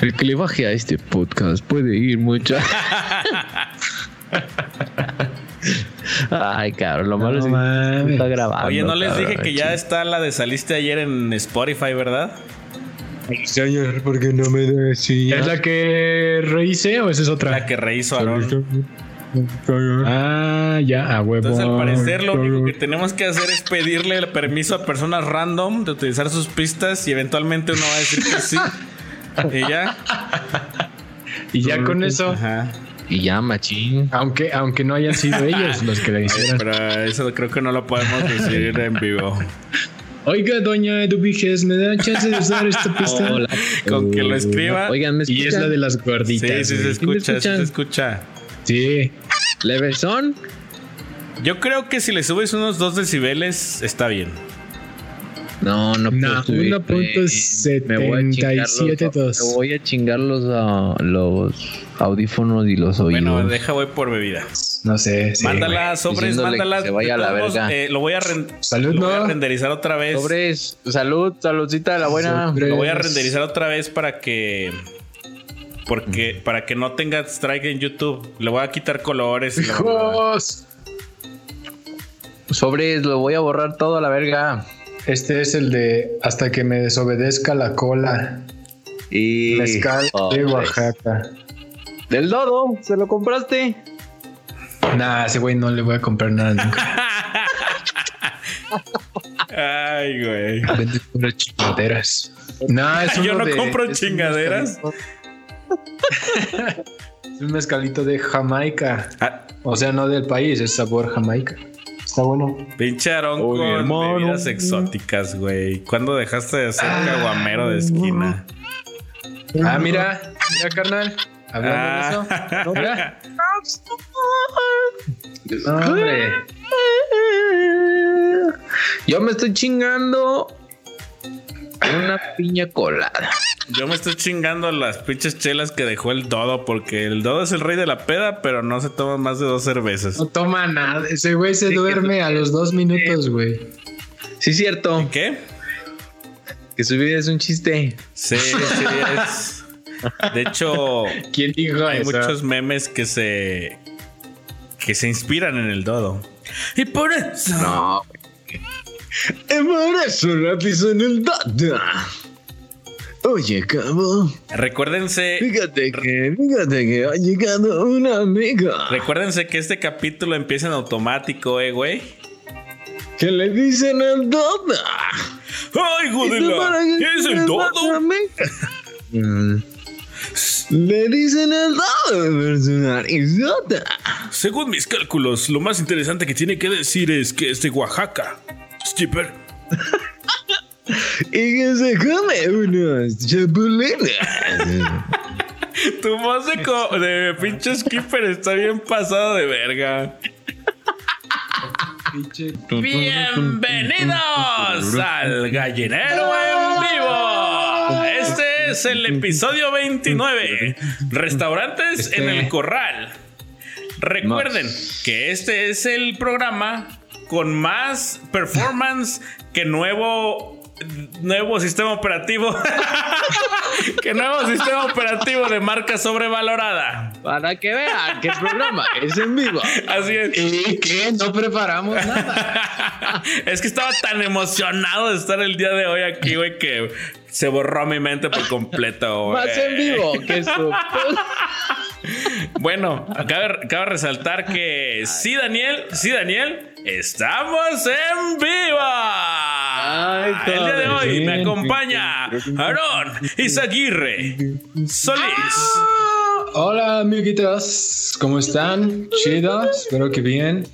El que le baje a este podcast puede ir mucho. Ay, cabrón, lo malo es que está grabando. Oye, no les cabrón, dije que ya está la de saliste ayer en Spotify, ¿verdad? Señor, ¿por qué no me decía? ¿Es la que rehice o esa es otra? La que rehizo Aaron. Ah, ya, a huevo. Entonces, al parecer, lo único que tenemos que hacer es pedirle el permiso a personas random de utilizar sus pistas y eventualmente uno va a decir que sí. y ya. Y ya con eso, Ajá. Y ya, machín. aunque, aunque no hayan sido ellos los que la hicieron. Pero eso creo que no lo podemos decir en vivo. Oiga, doña Eduviges, ¿me da chance de usar esta pista? Hola. Con que lo escriba. Oigan, ¿me Y es la de las Sí, gorditas. sí se güey. escucha, sí se escucha. Sí. ¿Levesón? Yo creo que si le subes unos 2 decibeles, está bien. No, no No, puedo subir, güey. 1.77 Me voy a chingar los- dos. Me voy a chingar los, ah, los audífonos y los oídos. Bueno, deja voy por bebida. No sé. sí, mándala, sobres, mándala. se vaya a la verga. eh, lo voy a, ren- Salud, lo voy a ¿no? renderizar otra vez. Sobres, salud, saludcita de la buena. Lo voy a renderizar otra vez para que. Porque para que no tenga strike en YouTube. Le voy a quitar colores. ¡Hijos! Sobres, lo voy a borrar todo a la verga. Este es el de hasta que me desobedezca la cola. Y. Mezcal de. Oaxaca. Del dodo, ¿se lo compraste? Nah, ese güey no le voy a comprar nada nunca. Ay, güey. Vende puras chingaderas. Nah, es Yo no de- compro chingaderas. Es un mezcalito de Jamaica. Ah, O sea, no del país, es sabor Jamaica. Está bueno. pinche Aarón Oye, con hermano. bebidas exóticas, güey. ¿Cuándo dejaste de ser caguamero de esquina? Ah, mira, mira, carnal. Hablando de eso. No, mira. Hombre. Yo me estoy chingando una piña colada. Yo me estoy chingando las pinches chelas que dejó el dodo. Porque el dodo es el rey de la peda, pero no se toma más de dos cervezas. No toma nada. Ese güey se duerme a los dos minutos, güey. Sí, cierto. ¿Qué? Que su vida es un chiste. Sí, sí, es. De hecho, ¿Quién dijo hay eso? muchos memes que se. que se inspiran en el dodo. Y por eso. No. Por eso lápiz en el data. Oye, cabo. Recuérdense. Fíjate que, fíjate que ha llegado una amiga. Recuérdense que este capítulo empieza en automático, eh, güey. ¿Qué le dicen al data? ¡Ay, Godela! ¿Qué es el dodo? Mm. Le dicen el dodo. Según mis cálculos, lo más interesante que tiene que decir es que es de Oaxaca. Skipper. Y que se come unos chapulines. Tu voz de, de pinche Skipper está bien pasada de verga. Bienvenidos al Gallinero en vivo. Este es el episodio 29. Restaurantes en el Corral. Recuerden que este es el programa con más performance que nuevo nuevo sistema operativo. que nuevo sistema operativo de marca sobrevalorada. Para que vean que el programa es en vivo. Así es. ¿Y qué? No preparamos nada. es que estaba tan emocionado de estar el día de hoy aquí, güey, que se borró mi mente por completo, güey. Más en vivo que su. Bueno, cabe, cabe resaltar que sí, Daniel, sí, Daniel, estamos en viva. Ay, el día de hoy me acompaña Aarón Izaguirre Solís. Hola, amiguitos. ¿Cómo están? Chido. Espero que bien.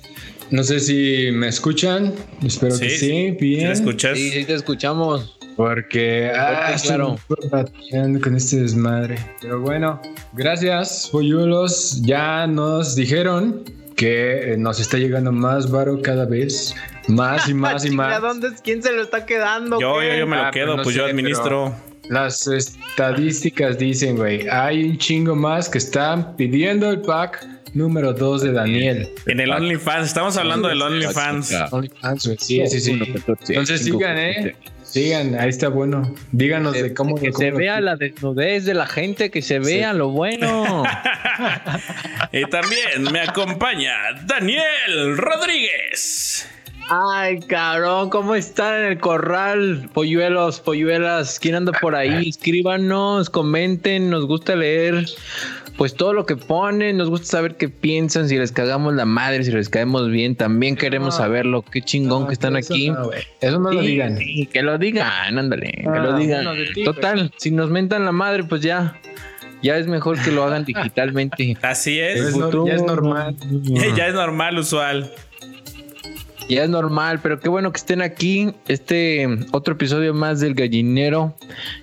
No sé si me escuchan. Espero que sí. Bien. ¿Me escuchas? Sí, sí, te escuchamos. Porque ah, claro. estoy con este desmadre. Pero bueno, gracias, polluelos. Ya nos dijeron que eh, nos está llegando más varo cada vez. Más y más y más. ¿Dónde es? ¿Quién se lo está quedando? Yo, yo, yo me lo Ah, quedo, pues no pues yo sé, administro. Las estadísticas dicen, güey, hay un chingo más que están pidiendo el pack número 2 de Daniel. En el OnlyFans, estamos hablando del OnlyFans. OnlyFans. Sí, sí, sí. Entonces sigan, ¿eh? Sigan, ahí está bueno. Díganos de cómo. Que cómo se vea la desnudez de la gente, que se vea lo bueno. Y también me acompaña Daniel Rodríguez. Ay, cabrón, ¿cómo están en el corral? Polluelos, polluelas, ¿quién anda por ahí? Escríbanos, comenten, nos gusta leer pues todo lo que ponen, nos gusta saber qué piensan, si les cagamos la madre, si les caemos bien, también queremos No. saberlo, qué chingón No, que están eso aquí. no. Eso no lo digan. sí, que lo digan, ándale, que Ah, lo digan. bueno, de ti, Total, si nos mentan la madre, pues ya, ya es mejor que lo hagan digitalmente. Así Es es. no- ya es normal. Ya es normal, usual. Ya es normal, pero qué bueno que estén aquí. Este otro episodio más del gallinero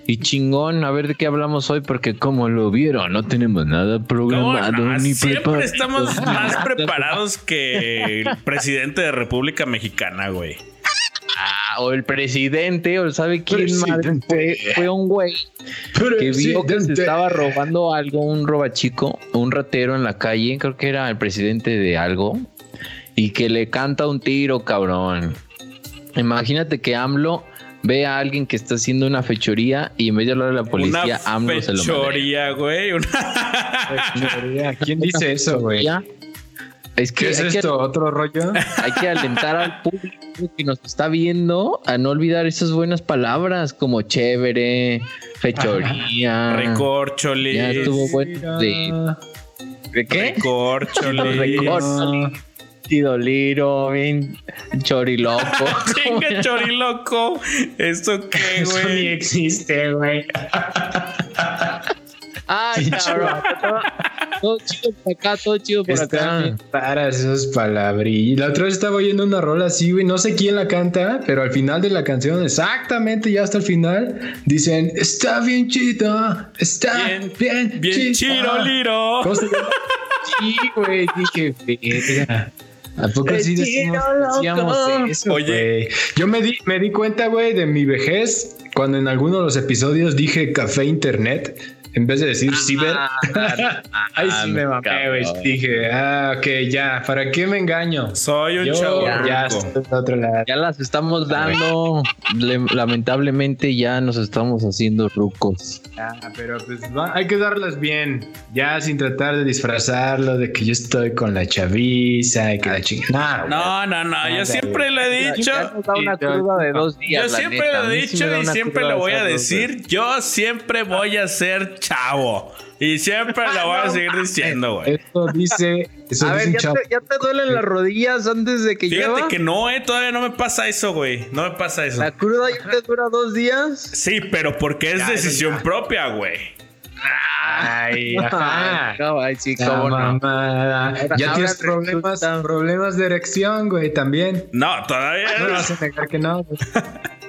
y chingón. A ver de qué hablamos hoy, porque como lo vieron, no tenemos nada ¿Cómo programado no? ni Siempre preparado. estamos más preparados que el presidente de República Mexicana, güey. Ah, o el presidente, o sabe quién madre fue, fue un güey que vio que se estaba robando algo, un robachico, un ratero en la calle. Creo que era el presidente de algo. Y que le canta un tiro, cabrón. Imagínate que AMLO ve a alguien que está haciendo una fechoría y en vez de hablar a la policía, Una AMLO se lo manda. fechoría, güey. Una- ¿Quién dice eso, güey? Es que, ¿Qué es hay, esto? ¿Otro rollo? que hay que alentar al público que nos está viendo a no olvidar esas buenas palabras como chévere, fechoría. Recorcholis. Ya estuvo bueno de, ¿de qué? Recorcholis. Recorcholis. Tidoliro, bien choriloco. Chinga choriloco. ¿Esto qué, Eso ni güey? existe, güey. Ay, cabrón. Todo chido por acá, todo chido por Están acá. bien raras esas palabrillas. La otra vez estaba oyendo una rola así, güey. No sé quién la canta, pero al final de la canción, exactamente ya hasta el final, dicen: Está bien chido, está Bien- bien, Bien chido". chiroliro. ¿Cómo se llama? Sí, güey. Dije, verga. ¿A poco decimos, loco. decíamos eso, Oye. güey? Yo me di, me di cuenta, güey, de mi vejez cuando en alguno de los episodios dije café internet en vez de decir ciber. Ahí sí me mamé, güey. Dije, ah, ok, ya, ¿para qué me engaño? Soy un Yo chavo. ya lado. Ya las estamos dando. Le- lamentablemente ya nos estamos haciendo rucos. Ah, pero pues va- hay que darlas bien, ya sin tratar de disfrazarlo de que yo estoy con la chaviza y que la chingada. No, no, no. Yo Nada, siempre lo he dicho. Ya nos da una cruda de dos días. Yo siempre lo he dicho y siempre lo voy a decir. Yo siempre voy a ser chavo. Y siempre lo voy a seguir diciendo, güey. Eso dice, eso A dice ver, ¿ya chavo. te, ya te duelen las rodillas antes de que Fíjate llueva? que no, eh. Todavía no me pasa eso, güey. No me pasa eso. ¿La cruda ya te dura dos días? Sí, pero porque es Ya, decisión ya. propia, güey. Ay, ajá. Ay, sí, cómo no. ya ahora tienes problemas, problemas de erección, güey, también. No, todavía. No me vas a negar que no.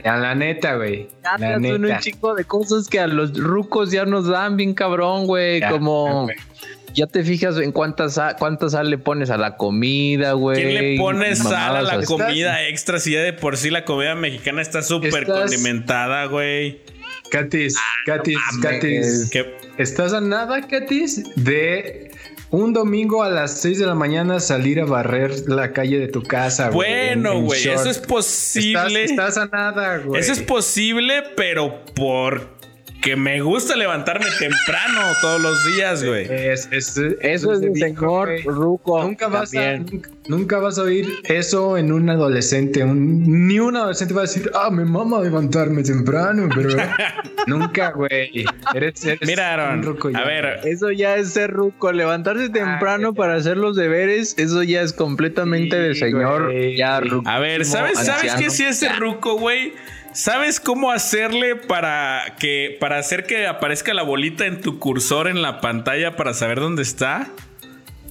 güey. A la neta, güey. Ya te La hacen un neta. chico de cosas que a los rucos ya nos dan bien cabrón, güey. Ya, Como ya te fijas en cuánta sal le pones a la comida, güey. ¿Quién le pone sal a la comida extra si ya de por sí la comida mexicana está súper condimentada, güey? Katis, Katis, mames. Katis. Que ¿Estás a nada, Katis, de un domingo a las 6 de la mañana salir a barrer la calle de tu casa, güey? bueno, en- en güey, eso es posible. Estás, estás a nada, güey. Eso es posible, pero porque me gusta levantarme temprano todos los días, güey. Es- es- Eso es de viejo, señor ruco. Nunca vas, a, también. nunca, nunca vas a oír eso en un adolescente. Un- ni un adolescente va a decir, ah, me mama levantarme temprano, pero nunca, güey. Eres, eres Mira, Aaron, un ruco a ver, Eso ya es ser ruco. Levantarse temprano para hacer los deberes, eso ya es completamente de señor. güey. Ya ruco. A ver, ¿sabes, ¿sabes qué sí es el ruco, güey? ¿Sabes cómo hacerle para que para hacer que aparezca la bolita en tu cursor en la pantalla para saber dónde está?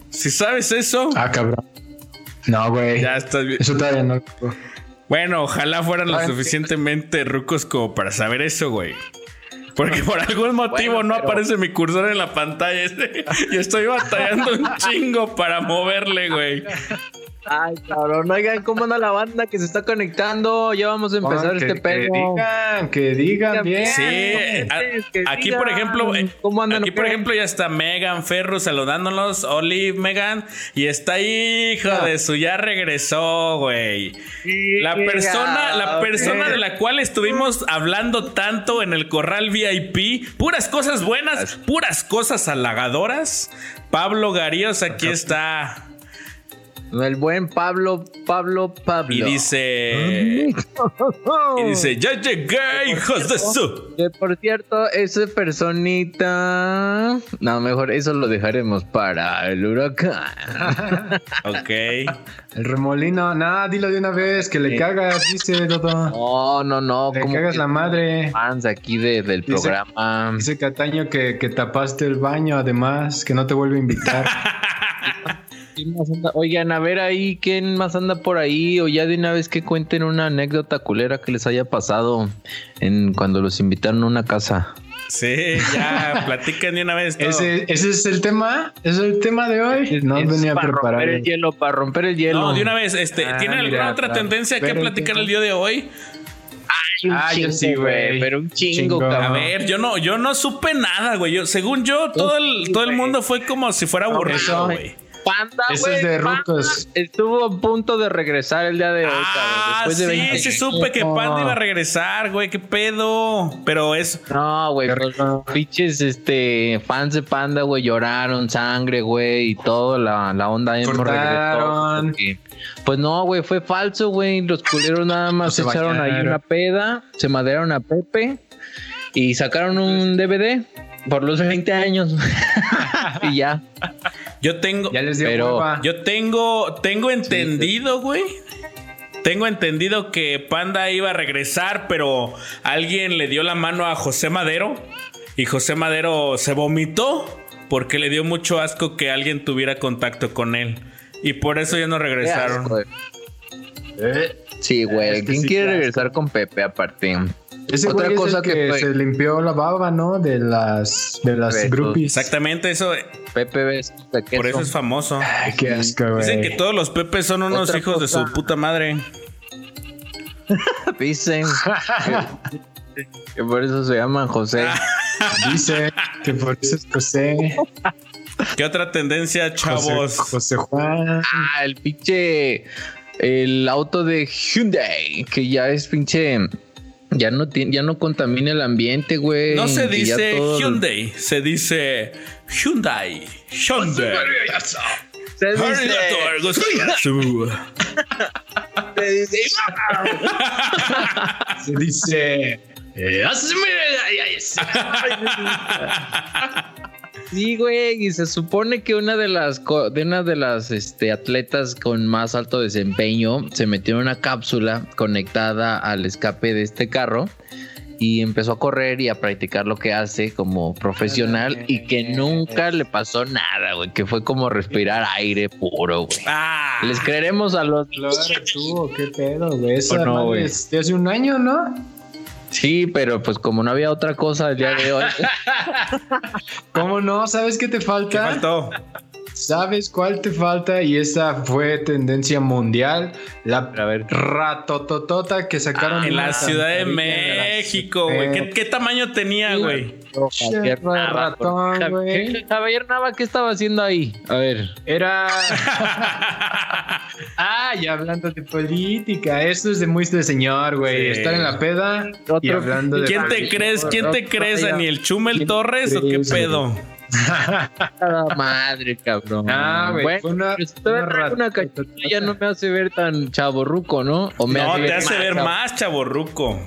Si sabes eso, Ah, cabrón. No, güey. ya estás bien. Eso todavía no. Bueno, ojalá fueran lo Ah, suficientemente rucos como para saber eso, güey. Porque por algún motivo Bueno, no pero- aparece mi cursor en la pantalla. y estoy batallando un chingo para moverle, güey. Ay, cabrón, oigan, ¿cómo anda la banda que se está conectando? Ya vamos a empezar que, este que pedo. digan, que digan bien. Sí, a- que aquí digan por ejemplo, eh, ¿Cómo andan? aquí por ejemplo ya está Megan Ferro saludándonos, Olive Megan y está hijo de su ya regresó, güey. La persona, la persona de la cual estuvimos hablando tanto en el corral VIP, puras cosas buenas, puras cosas halagadoras. Pablo Garíos aquí está El buen Pablo, Pablo, Pablo. y dice y dice, "Ya llegué, hijos de su." Que por cierto, esa personita. No, mejor eso lo dejaremos para el huracán. Ok. El remolino, nada, dilo de una vez, que le cagas, dice Dodo. No, no, no. Le cagas que la madre. fans aquí de- del Dice- programa. Dice Cataño que, que tapaste el baño, además, que no te vuelve a invitar. ¿Quién más anda? Oigan, a ver ahí, ¿quién más anda por ahí? O ya de una vez que cuenten una anécdota culera que les haya pasado en cuando los invitaron a una casa. Sí, ya platiquen de una vez todo. ese, ese es el tema, ese es el tema de hoy. No Es venía para preparado. romper el hielo, para romper el hielo. No, de una vez, este, Ah, ¿tiene alguna mira, otra para- tendencia que platicar el día de hoy? Un Ah, yo sí, güey. Pero un chingo, Chingo. A cabrón. ver, yo no, yo no supe nada, güey. Según yo, todo el, todo el mundo fue como si fuera aburrido, güey. Panda, Eso güey. es de Panda rucos. Estuvo a punto de regresar el día de hoy, Ah, cabrón. Después de sí, 20 sí supe que Panda iba a regresar, güey. ¿Qué pedo? Pero es... No, güey, Qué pues, pinches este, fans de Panda, güey, lloraron sangre, güey, y todo, la, la onda emo Cortaron. regresó, porque- Pues no, güey, fue falso, güey, los culeros nada más No se echaron ahí una peda, se maderaron a Pepe y sacaron un DVD por los 20 años y ya. Yo tengo... Ya les dio Pero-. Yo tengo, tengo entendido, güey. Tengo entendido que Panda iba a regresar, pero alguien le dio la mano a José Madero y José Madero se vomitó porque le dio mucho asco que alguien tuviera contacto con él. Y por eso ya no regresaron. Güey. Sí, güey, Es que ¿quién sí, quiere regresar con Pepe aparte? Ese Otra güey es cosa el que se limpió la baba, ¿no? De las, de las groupies. Exactamente, eso. Pepe ves de Por eso es famoso. Ay, qué asco, güey. Dicen que todos los Pepes son unos Otra hijos de su puta madre. Dicen que, que por eso se llaman José. Dice que por eso es José. ¿Qué otra tendencia, José, chavos? José Juan. Ah, el pinche. El auto de Hyundai, que ya es pinche. Ya no, tiene, ya no contamina el ambiente, güey. No se dice todo- Hyundai, se dice Hyundai. Hyundai. Se dice, se dice- Se dice. Sí, güey, y se supone que una de las co- de una de las este, atletas con más alto desempeño se metió en una cápsula conectada al escape de este carro y empezó a correr y a practicar lo que hace como profesional y que nunca le pasó nada, güey, que fue como respirar aire puro, güey. Ah, Les creeremos a los Claro, tú, qué pedo, güey. Esa ¿O no, güey? es de hace un año, ¿no? Sí, pero pues como no había otra cosa el día de hoy. ¿Cómo no? ¿Sabes qué te ¿qué falta? faltó? ¿Sabes cuál te falta? Y esa fue tendencia mundial. La A ver. ratototota que sacaron En una la Ciudad de México, güey. ¿Qué, qué tamaño tenía, güey? Javier Nava, ratón, Javier- güey. Javier Nava, ¿qué estaba haciendo ahí? A ver. Era. ah, y hablando de política. Esto es de muy de señor, güey. Sí. Estar en la peda y hablando de. ¿Quién te crees? ¿Quién te crees, Daniel? ¿Chumel Torres o qué pedo? Madre, cabrón. Ah, güey, Bueno, una- una ya no me hace ver tan chaborruco, ¿no? O me No, te ver hace más ver chavo- más, chaborruco.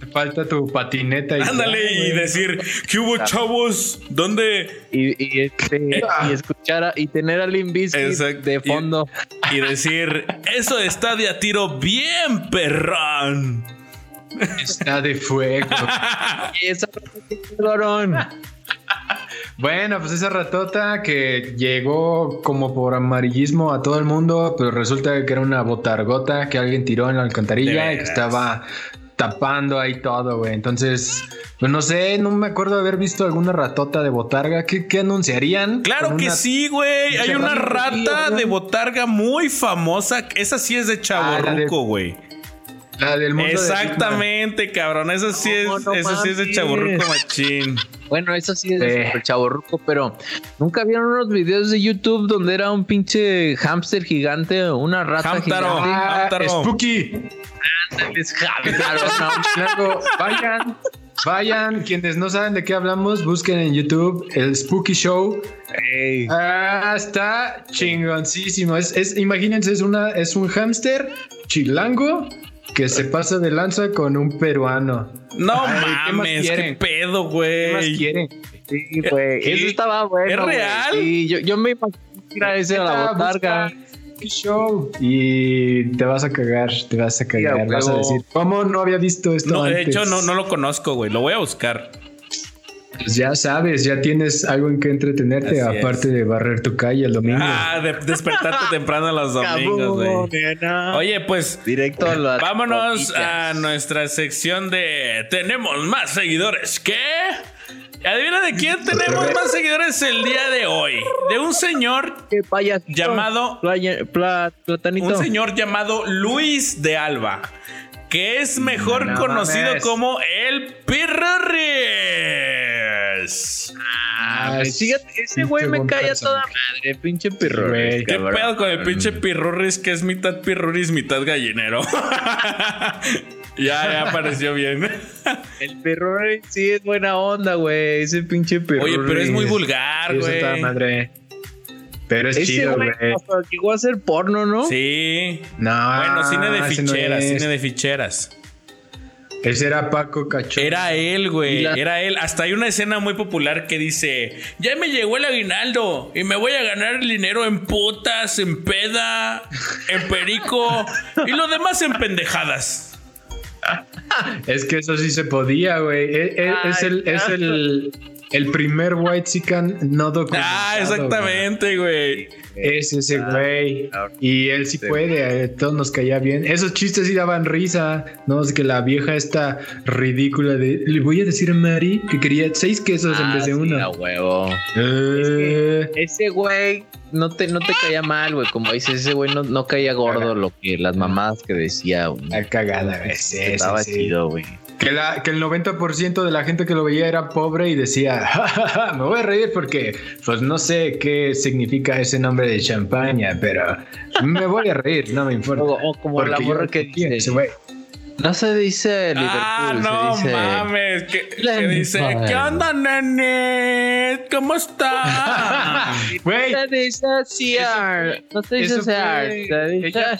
Te falta tu patineta y. Ándale y decir, ¿qué hubo, chavos? ¿Dónde? Y, y, este, y escuchar a- y tener a Limp Bizkit Exacto. de fondo. Y decir, eso está de a tiro bien, perrón. Está de fuego. Y esa. Bueno, pues esa ratota que llegó como por amarillismo a todo el mundo, pero resulta que era una botargota que alguien tiró en la alcantarilla y que estaba tapando ahí todo, güey. Entonces, Pues no sé, no me acuerdo de haber visto alguna ratota de botarga. ¿Qué, qué anunciarían? Claro que sí, güey. Hay una rata de botarga muy famosa. Esa sí es de Ah, chaborruco, güey. La del mundo de Exactamente, cabrón. Esa sí es, No, no esa sí es de mames. chaborruco machín. Bueno, eso sí es Eh. súper chavorruco, pero nunca vieron unos videos de YouTube donde era un pinche hámster gigante o una rata Hamtaro. gigante. Ah, Hamtaro. Spooky. Es Hamtaro, no. Vayan, vayan. Quienes no saben de qué hablamos, busquen en YouTube el Spooky Show. Ah, está chingoncísimo. Es, es, imagínense, es una, es un hámster chilango que se pasa de lanza con un peruano. No Ay, ¿qué mames, qué quieren? pedo, ¿Qué más güey. quieren? Sí, güey. ¿Qué? Eso estaba bueno. ¿Es güey. real? Sí, yo, yo me imagino que era ese a la botarga. busca Spooky Show y te vas a cagar, te vas a cagar, a vas a decir, ¿cómo no había visto esto No, de antes? hecho, no, no lo conozco, güey. Lo voy a buscar. Pues ya sabes, ya tienes algo en que entretenerte, Así aparte de barrer tu calle el domingo. Ah, de despertarte temprano los domingos, güey. Oye, pues Directo a la. vámonos a nuestra sección de Tenemos más seguidores. ¿Qué? Adivina de quién tenemos más seguidores el día de hoy. De un señor. Llamado- Playa- pla- platanito. un señor llamado Luis de Alba, que es mejor No conocido mames. como el Pirurris. Ah, fíjate, ese güey me cae a toda madre, pinche güey. ¿Qué pedo con el pinche Pirurris que es mitad Pirurris, mitad gallinero? ya, ya apareció bien. El pirro sí es buena onda, güey. Ese pinche pirro. Oye, pero es muy vulgar, Sí, güey. madre. Pero es Ese chido, güey hasta llegó a hacer porno, ¿no? Sí. No, Bueno, cine de no ficheras, cine de ficheras. Ese era Paco Cachorro. Era él, güey. la- Era él. Hasta hay una escena muy popular que dice: Ya me llegó el aguinaldo y me voy a ganar el dinero en putas, en peda, en perico y lo demás en pendejadas. Es que eso sí se podía, güey. E- e- Es, el, es el, el primer white chican no documentado. Ah, güey. exactamente, güey. Es ese güey. claro. Y él sí puede, a todos nos caía bien. Esos chistes sí daban risa. No, es que la vieja esta ridícula de. Le voy a decir a Mari que quería seis quesos en Ah, vez de sí, uno. a huevo. Eh, Ese güey no te, no te caía mal, güey. Como dices, ese güey no, no caía gordo lo que las mamadas que decía, güey. la cagada, güey. Estaba sí. chido, güey. Que, la, que el 90% de la gente que lo veía era pobre y decía, "Ja, ja, ja, me voy a reír porque, pues no sé qué significa ese nombre de champaña, pero me voy a reír, no me importa. O, o como la morra que dice, güey. no se dice Liverpool, Ah, no se dice... mames. Que, que Liverpool. dice: ¿Qué onda, nene? ¿Cómo está? Güey, Se dice CR, no se dice CR, se dice ella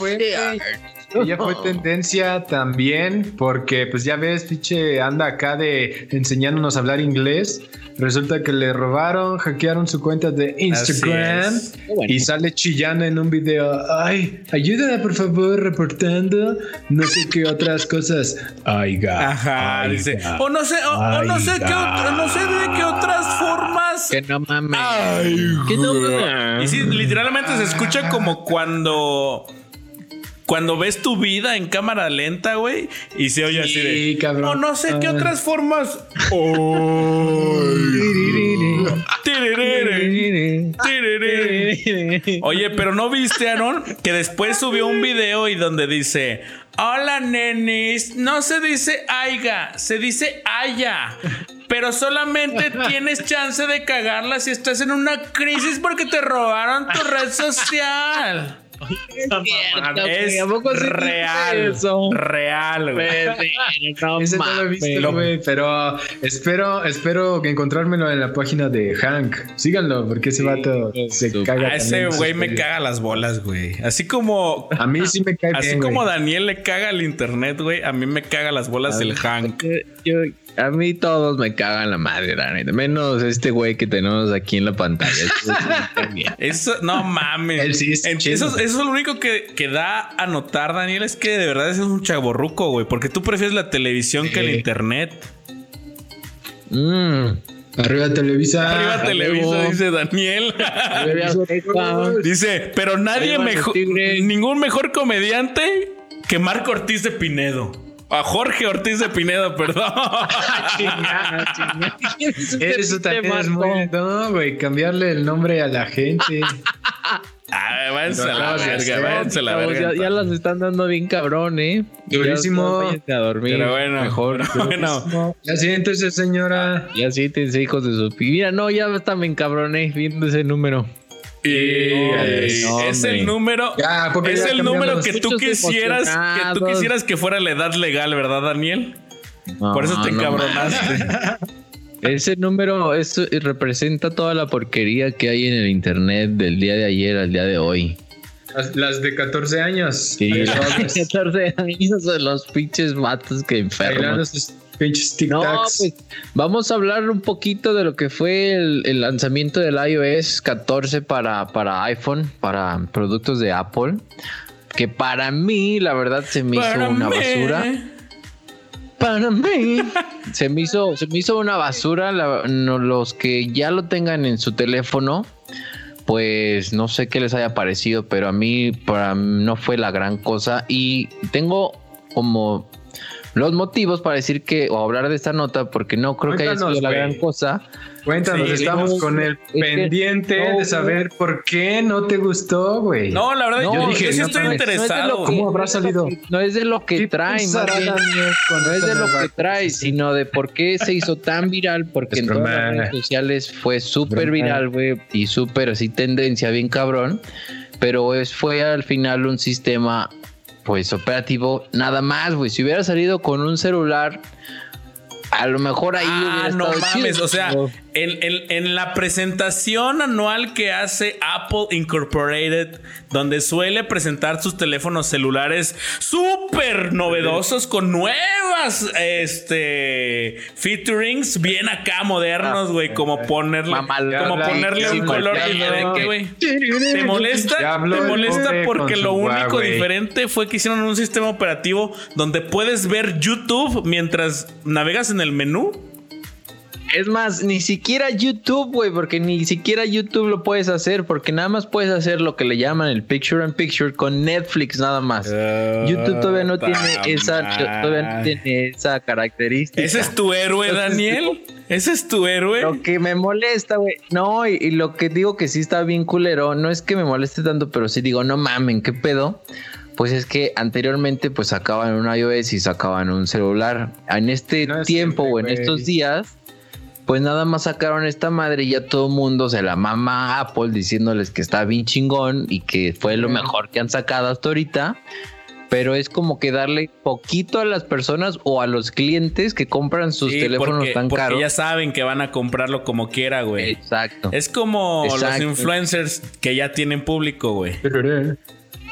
CR. ella fue tendencia también porque, pues ya ves, pinche anda acá de enseñándonos a hablar inglés. Resulta que le robaron, hackearon su cuenta de Instagram. bueno. Y sale chillando en un video. Ay, ayúdame por favor reportando no sé qué otras cosas. Ay, ga. Ajá, ay, dice. ga. O no sé, o, o no sé qué no sé de qué otras formas. Que no mames. Ay, que no mames. Y sí, literalmente se escucha como cuando. Cuando ves tu vida en cámara lenta, güey, y se oye así de. Cabrón. O no sé qué Ay. otras formas. Oye, pero no viste, Aaron, que después subió un video y donde dice: Hola, nenis. No se dice aiga, se dice aya. Pero solamente tienes chance de cagarla si estás en una crisis porque te robaron tu red social. Es ¿a dice real. eso? Real, güey. No Ese no lo he mames. visto, güey, pero espero, espero que encontrármelo en la página de Hank. Síganlo, porque ese vato se su- caga. A ese güey me caga las bolas, güey. Así como. A mí sí me cae Así bien, como güey. Daniel le caga el internet, güey. A mí me caga las bolas el Hank. Yo, a mí todos me cagan la madre, la neta. Menos este güey que tenemos aquí en la pantalla. Este. Eso, no mames. Él sí es eso, eso es lo único que, que da a notar, Daniel, es que de verdad es un chaborruco, güey. Porque tú prefieres la televisión que el internet. Mm. Arriba Televisa. Arriba Televisa, dice Daniel. Arriba, dice, pero nadie mejor, ningún mejor comediante que Marco Ortiz de Pinedo. A Jorge Ortiz de Pinedo, perdón. Eso también es muy. No, güey, cambiarle el nombre a la gente. Ah, váyanse a la verga, váyanse a la verga. ya, ya las están dando bien cabrón, ¿eh? Durísimo. A dormir. Pero bueno, mejor. pero bueno. Ya siéntese, señora. Ya siéntense, hijos de su... Mira, no, ya hasta me encabroné viendo ese número. Y No, es el número. Ya, es el número que tú quisieras que tú quisieras que fuera la edad legal, ¿verdad, Daniel? Por eso te encabronaste. Ese número eso representa toda la porquería que hay en el internet del día de ayer al día de hoy. Las, las de 14 años. Sí, los vamos, 14 años de los pinches matos que enferman. sus pinches No, pues vamos a hablar un poquito de lo que fue el, el lanzamiento del iOS 14 para, para iPhone, para productos de Apple. Que para mí, la verdad, se me Para hizo una mí. basura. Para mí. Se me hizo, se me hizo una basura. la- no, los que ya lo tengan en su teléfono, pues no sé qué les haya parecido, pero a mí para mí no fue la gran cosa. Y tengo como los motivos para decir que, o hablar de esta nota, porque no creo que haya Cuéntanos, sido la gran cosa. Cuéntanos, Sí, estamos no, con el que pendiente no, de saber por qué no te gustó, güey. No, la verdad, No, yo, dije, yo sí no estoy es interesado. que- ¿Cómo habrá no es de lo salido? que- No es de lo que ¿Qué trae, No es de lo que trae, sino de por qué se hizo tan viral, porque Es en todas las redes sociales fue súper viral, güey, y súper así tendencia, bien cabrón. Pero es, fue al final un sistema, pues operativo, nada más, güey. Si hubiera salido con un celular, a lo mejor ahí Ah, hubiera no mames. chido, O sea, en, en- en la presentación anual que hace Apple Incorporated, donde suele presentar sus teléfonos celulares súper novedosos con nuevas este, featurings bien acá modernos, güey, como ponerle, Mamal- como ponerle un color diferente, güey. ¿Te molesta? ¿Te molesta porque lo único diferente fue que hicieron un sistema operativo donde puedes ver YouTube mientras navegas en el menú? Es más, ni siquiera YouTube, güey, porque ni siquiera YouTube lo puedes hacer, porque nada más puedes hacer lo que le llaman el picture in picture con Netflix nada más. YouTube todavía no tiene esa, todavía no tiene esa característica. ¿Ese es tu héroe, Entonces, Daniel? ¿Ese es tu héroe? Lo que me molesta, güey. No, y, y lo que digo que sí está bien culero, no es que me moleste tanto, pero sí digo, no mamen, ¿qué pedo? Pues es que anteriormente pues sacaban un iOS y sacaban un celular. En este No es tiempo siempre, o en estos días, pues nada más sacaron esta madre y ya todo el mundo se la mama a Apple diciéndoles que está bien chingón y que fue lo mejor que han sacado hasta ahorita. Pero es como que darle poquito a las personas o a los clientes que compran sus Sí, teléfonos porque, tan porque caros. ya saben que van a comprarlo como quiera, güey. Exacto. Es como Exacto. los influencers que ya tienen público, güey.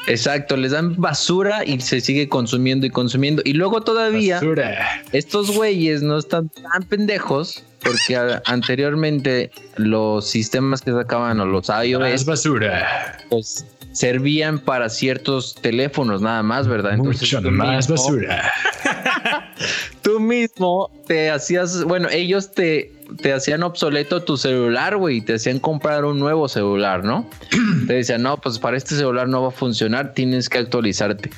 Exacto, les dan basura y se sigue consumiendo y consumiendo. Y luego todavía Basura. estos güeyes no están tan pendejos porque a- anteriormente los sistemas que sacaban o los iOS basura. pues servían para ciertos teléfonos nada más, ¿verdad? Mucho tú más mismo- basura. Tú mismo te hacías, bueno, ellos te, te hacían obsoleto tu celular, güey, y te hacían comprar un nuevo celular, ¿no? Te decían, no, pues para este celular no va a funcionar, tienes que actualizarte.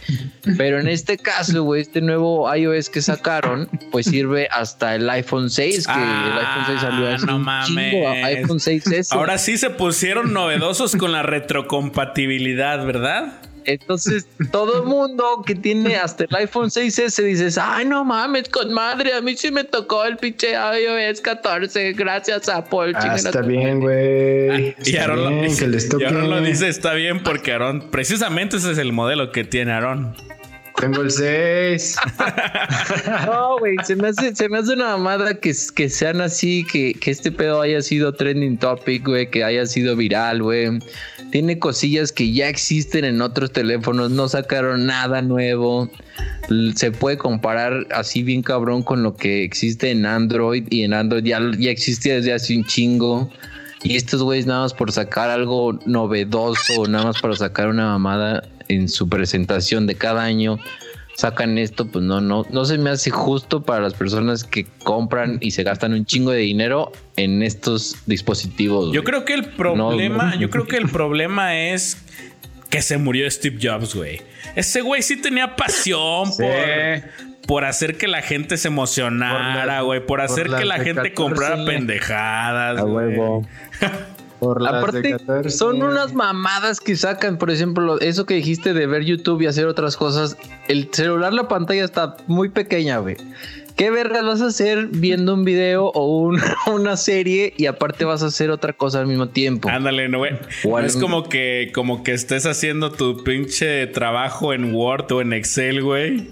Pero en este caso, güey, este nuevo iOS que sacaron, pues sirve hasta el iPhone 6, que el iPhone 6 salió hace no un mames. chingo, iPhone 6S. Ahora sí se pusieron novedosos con la retrocompatibilidad, ¿verdad? Entonces, todo el mundo que tiene hasta el iPhone 6S dices, ay, no mames, con madre, a mí sí me tocó el pinche iOS 14, gracias Apple. Ah, a está bien, güey. Y Aaron, lo bien, dice, que les y toque. Aaron lo dice, está bien porque Aaron, precisamente ese es el modelo que tiene Aaron. Tengo el 6. No, güey, se me hace, se me hace una mamada que, que sean así, que, que este pedo haya sido trending topic, güey, que haya sido viral, güey. Tiene cosillas que ya existen en otros teléfonos, no sacaron nada nuevo. Se puede comparar así bien cabrón con lo que existe en Android y en Android ya, ya existía desde hace un chingo. Y estos güeyes nada más por sacar algo novedoso, nada más para sacar una mamada en su presentación de cada año, sacan esto, pues no, no, no se me hace justo para las personas que compran y se gastan un chingo de dinero en estos dispositivos. Yo güey. creo que el problema, no. yo creo que el problema es que se murió Steve Jobs, güey. Ese güey sí tenía pasión Sí. por, por hacer que la gente se emocionara, güey. Por, hacer por que la gente 14. comprara pendejadas. A güey. Por Aparte, 14. son unas mamadas que sacan, por ejemplo, eso que dijiste de ver YouTube y hacer otras cosas. El celular, la pantalla está muy pequeña, güey. ¿Qué vergas vas a hacer viendo un video o un- una serie y aparte vas a hacer otra cosa al mismo tiempo? Ándale, no, güey. Es como que, como que estés haciendo tu pinche trabajo en Word o en Excel, güey.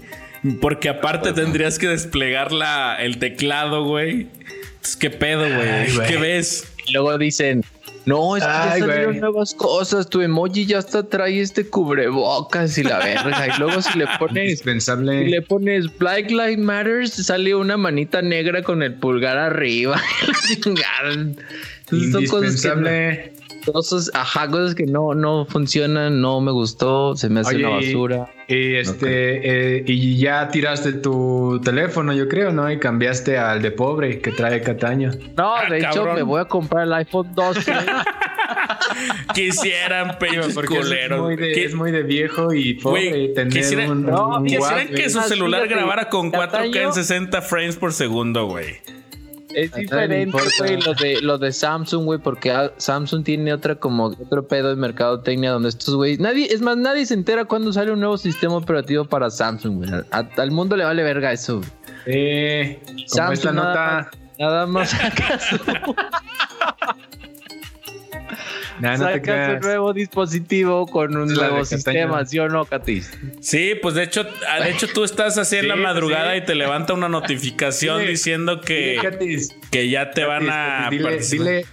Porque aparte tendrías que desplegar la, el teclado, güey. Entonces, ¿Qué pedo, Ay, güey? güey. ¿Qué ves? Y luego dicen, no, es que ya Ay, salieron güey. nuevas cosas, tu emoji ya hasta trae este cubrebocas y la verga. Y luego si le pones, indispensable. si le pones Black Lives Matters, sale una manita negra con el pulgar arriba. Indispensable. Cosas, ajá, cosas que no, no funcionan, no me gustó, se me hace Oye, una basura. Y este, eh, y ya tiraste tu teléfono, yo creo, ¿no? Y cambiaste al de pobre que trae Cataño. No, Ah, de hecho me voy a comprar el iPhone 12. Quisieran pinches Porque eso es muy, de, es muy de viejo y pobre tener quisiera- un, no, un Quisieran que su celular grabara con 4K en Cataño- 60 frames por segundo, güey. Es diferente, güey, lo de, lo de Samsung, güey, porque ah, Samsung tiene otra como otro pedo de mercadotecnia donde estos güeyes, nadie, es más, nadie se entera cuando sale un nuevo sistema operativo para Samsung, güey. Al mundo le vale verga eso, güey. Eh, Samsung esta nada nota. Nada más saca su, Nah, no te saca su creas. nuevo dispositivo con un la nuevo sistema, ¿sí o no, Katis? Sí, pues de hecho, de hecho tú estás así en la madrugada sí. y te levanta una notificación Dile- diciendo que, que ya te van a Katis, dile, participar. dile,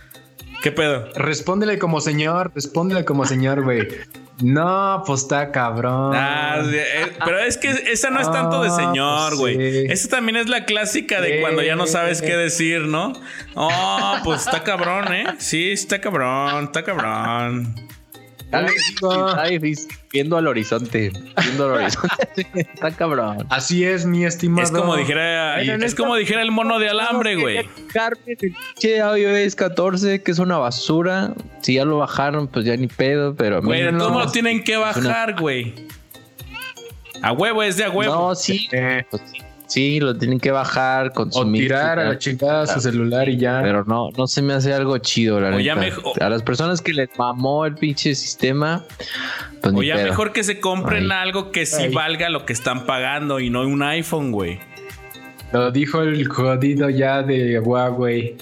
¿Qué pedo? respóndele como señor, respóndele como señor, güey. No, pues está cabrón. Ah, eh, pero es que esa no es tanto de Ah, señor, pues güey. sí. Esa también es la clásica de Sí. cuando ya no sabes qué decir, ¿no? Oh, pues está cabrón, ¿eh? Sí, está cabrón, está cabrón. Está difícil, está difícil. Viendo al horizonte, viendo al horizonte. está cabrón. Así es, mi estimado. Es como dijera, es como dijera el mono de alambre, güey. Carmen, el pinche iOS 14, que es una basura. Si ya lo bajaron, pues ya ni pedo, pero Güey, de no. todos modos tienen que bajar, güey. A huevo, es de a huevo. No, sí, Eh, pues sí, sí, lo tienen que bajar con su o tirar a la chingada su celular y ya. Pero no, no se me hace algo chido, la O ya neta. mejo- A las personas que les mamó el pinche sistema, pues O ya pedo. mejor que se compren Ay. algo que sí Ay. valga lo que están pagando y no un iPhone, güey. Lo dijo el jodido ya de Huawei.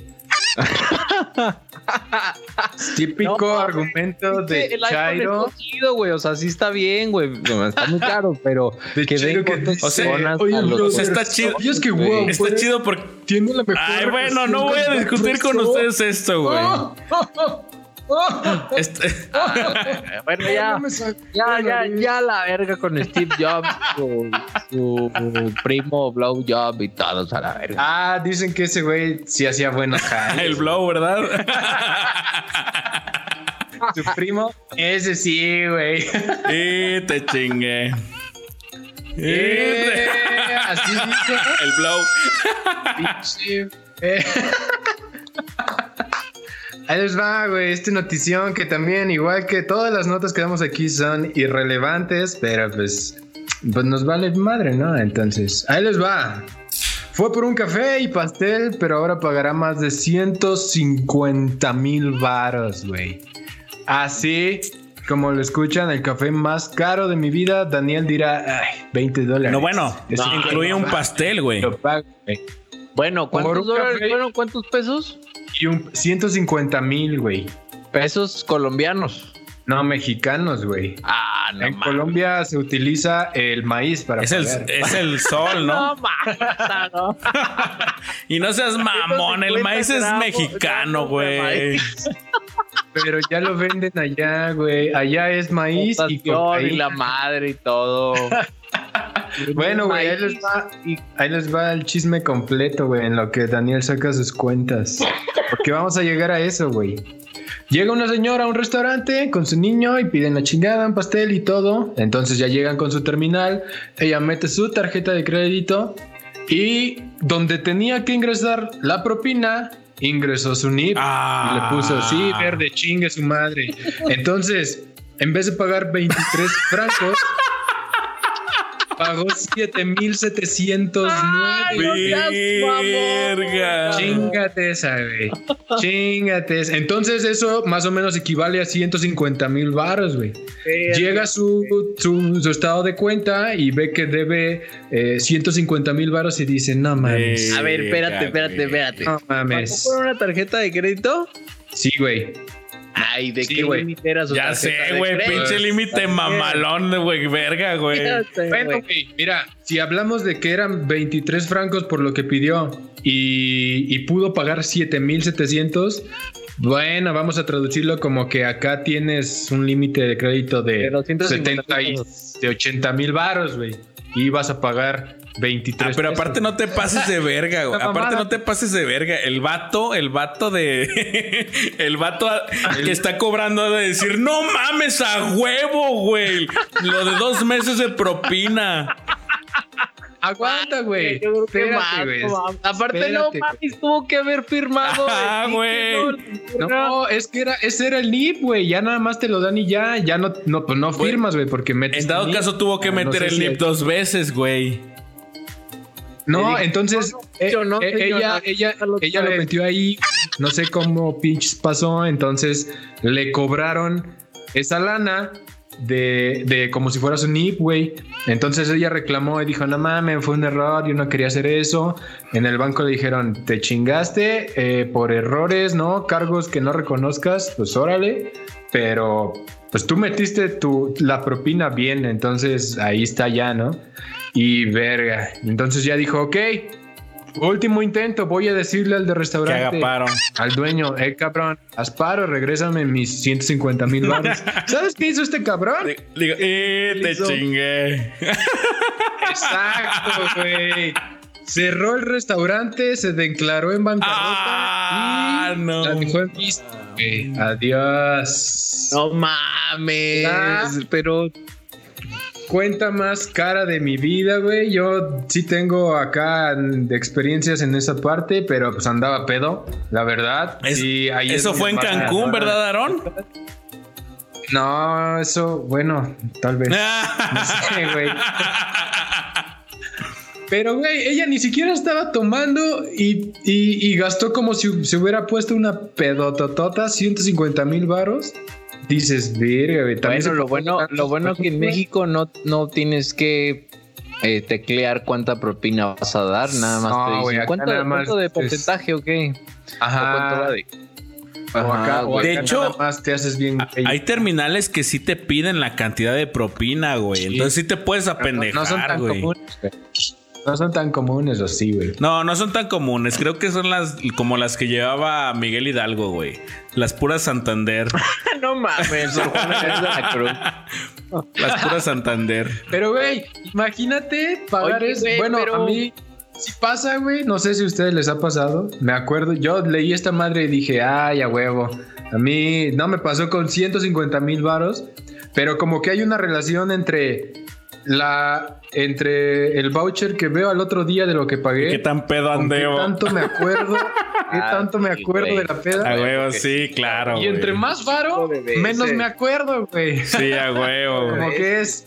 Típico No, argumento Es de el Chairo. güey. O sea, sí está bien, güey. No, Está muy caro, pero De que Chairo den que dice, O sea, oye, a los o sea, está chido. ¿sabías que. Huawei Está chido porque. tiene la mejor Ay, bueno, no voy a discutir con ustedes esto, güey. Este- Bueno, ya, ya, la ya, ya la verga con Steve Jobs, su, su primo Blow Job y todos a la verga. Ah, dicen que ese güey sí hacía buenos jales. el blow, ¿verdad? Su primo, ese sí, güey. y te chingué. Y Eh, te- así dice. El blow. pinche. Ahí les va, güey, esta notición que también, igual que todas las notas que damos aquí, son irrelevantes, pero pues, pues nos vale madre, ¿no? Entonces, ahí les va. Fue por un café y pastel, pero ahora pagará más de 150 mil varos, güey. Así como lo escuchan, el café más caro de mi vida, Daniel dirá, ay, 20 dólares. No, bueno, No, incluye un pastel, güey. Lo pago, güey. Bueno, ¿cuántos dólares fueron? ¿Cuántos pesos? Y un 150 mil, güey. Pesos colombianos. No, mexicanos, güey. Ah, no en. Colombia se utiliza el maíz para Es el, es el sol, ¿no? No mames, no. Y no seas mamón, el 150 maíz es gramos- mexicano, güey. Pero ya lo venden allá, güey. Allá es maíz y y la madre y todo. Bueno, güey, ahí les, va, ahí les va el chisme completo, güey, en lo que Daniel saca sus cuentas. Porque vamos a llegar a eso, güey. Llega una señora a un restaurante con su niño y piden la chingada, un pastel y todo. Entonces ya llegan con su terminal. Ella mete su tarjeta de crédito y donde tenía que ingresar la propina, ingresó su NIP Ah. y le puso, sí, verde, chingue su madre. Entonces, en vez de pagar 23 francos, pagó 7709. Verga. Chingate esa, güey. Chingate esa. Entonces, eso más o menos equivale a 150 mil baros, güey. Llega su, su, su estado de cuenta y ve que debe eh, 150 mil baros y dice: No mames. A ver, espérate, espérate, espérate. No mames. ¿Por una tarjeta de crédito? Sí, güey. Ay, ¿de Sí, qué güey. Ya sé, güey. Pinche límite mamalón, güey. Verga, güey. Bueno, mira, si hablamos de que eran 23 francos por lo que pidió y, y pudo pagar 7700, bueno, vamos a traducirlo como que acá tienes un límite de crédito de, De 250 70 y de 80 mil baros, güey. Y vas a pagar 23. Ah, pero pesos. aparte no te pases de verga, güey. Aparte no te pases de verga. El vato, el vato de. el vato que está cobrando ha de decir: No mames a huevo, güey. Lo de dos meses de propina. Aguanta, güey. Espérate, güey. Aparte, Espérate, no mames, tuvo que haber firmado. Ah, güey. No, es que era, ese era el NIP, güey. Ya nada más te lo dan y ya, ya no, no, pues no firmas, güey, porque metes. En dado caso, tuvo que Ah, no meter sé el si NIP hay- dos veces, güey. No, dije, entonces no, no, eh, yo no, eh, ella, ella, lo ella lo sabe. metió ahí, no sé cómo pinches pasó, entonces le cobraron esa lana de, de como si fuera su NIP, güey. Entonces ella reclamó y dijo, no mames, fue un error, yo no quería hacer eso. En el banco le dijeron, te chingaste eh, por errores, ¿no? Cargos que no reconozcas, pues órale, pero pues tú metiste tu, la propina bien, entonces ahí está ya, ¿no? Y verga. Entonces ya dijo, ok, último intento, voy a decirle al de Que haga restaurante, paro. al dueño, eh cabrón, haz paro, regrésame mis 150 mil baros. ¿Sabes qué hizo este cabrón? Digo, eh, te chingué. Exacto, güey. Cerró el restaurante, se declaró en bancarrota Ah, y no. la dejó en visto. güey. Adiós. No mames. Ah. Pero Cuenta más cara de mi vida, güey. Yo sí tengo acá de experiencias en esa parte, pero pues andaba pedo, la verdad. Es- Sí, ahí es Eso fue en Cancún, ¿verdad, Aarón? No, eso, bueno, tal vez. No sé, güey. Pero, güey, ella ni siquiera estaba tomando y, y- y gastó como si se hubiera puesto una pedototota, 150 mil varos. Dices, verga, güey. también bueno, lo bueno, lo bueno que en. México no, no tienes que eh, teclear cuánta propina vas a dar, nada más No, te dicen, ¿cuánto, nada más cuánto de es- porcentaje o qué? ¿O cuánto Ajá. va de? O acá, Ajá, o güey. De acá hecho, nada más te haces bien. Hay terminales que sí te piden la cantidad de propina, güey. Entonces sí te puedes no son apendejar, tan güey. comunes, güey. No son tan comunes, o sí, güey. No, no son tan comunes. Creo que son las como las que llevaba Miguel Hidalgo, güey. Las puras Santander. no mames, Sor Juana es de la Cruz. Las puras Santander. Pero, güey, imagínate pagar Oye, eso. Bueno, pero- a mí sí pasa, güey. No sé si a ustedes les ha pasado. Me acuerdo, yo leí esta madre y dije, ay, a huevo. A mí no me pasó con 150 mil varos, pero como que hay una relación entre la entre el voucher que veo al otro día de lo que pagué. ¿Qué tan pedo qué andeo? tanto me acuerdo, qué Ah, tanto me acuerdo güey. de la peda. A huevo, sí, claro. y entre más varo, menos me acuerdo, güey. Sí, a huevo. Como que es.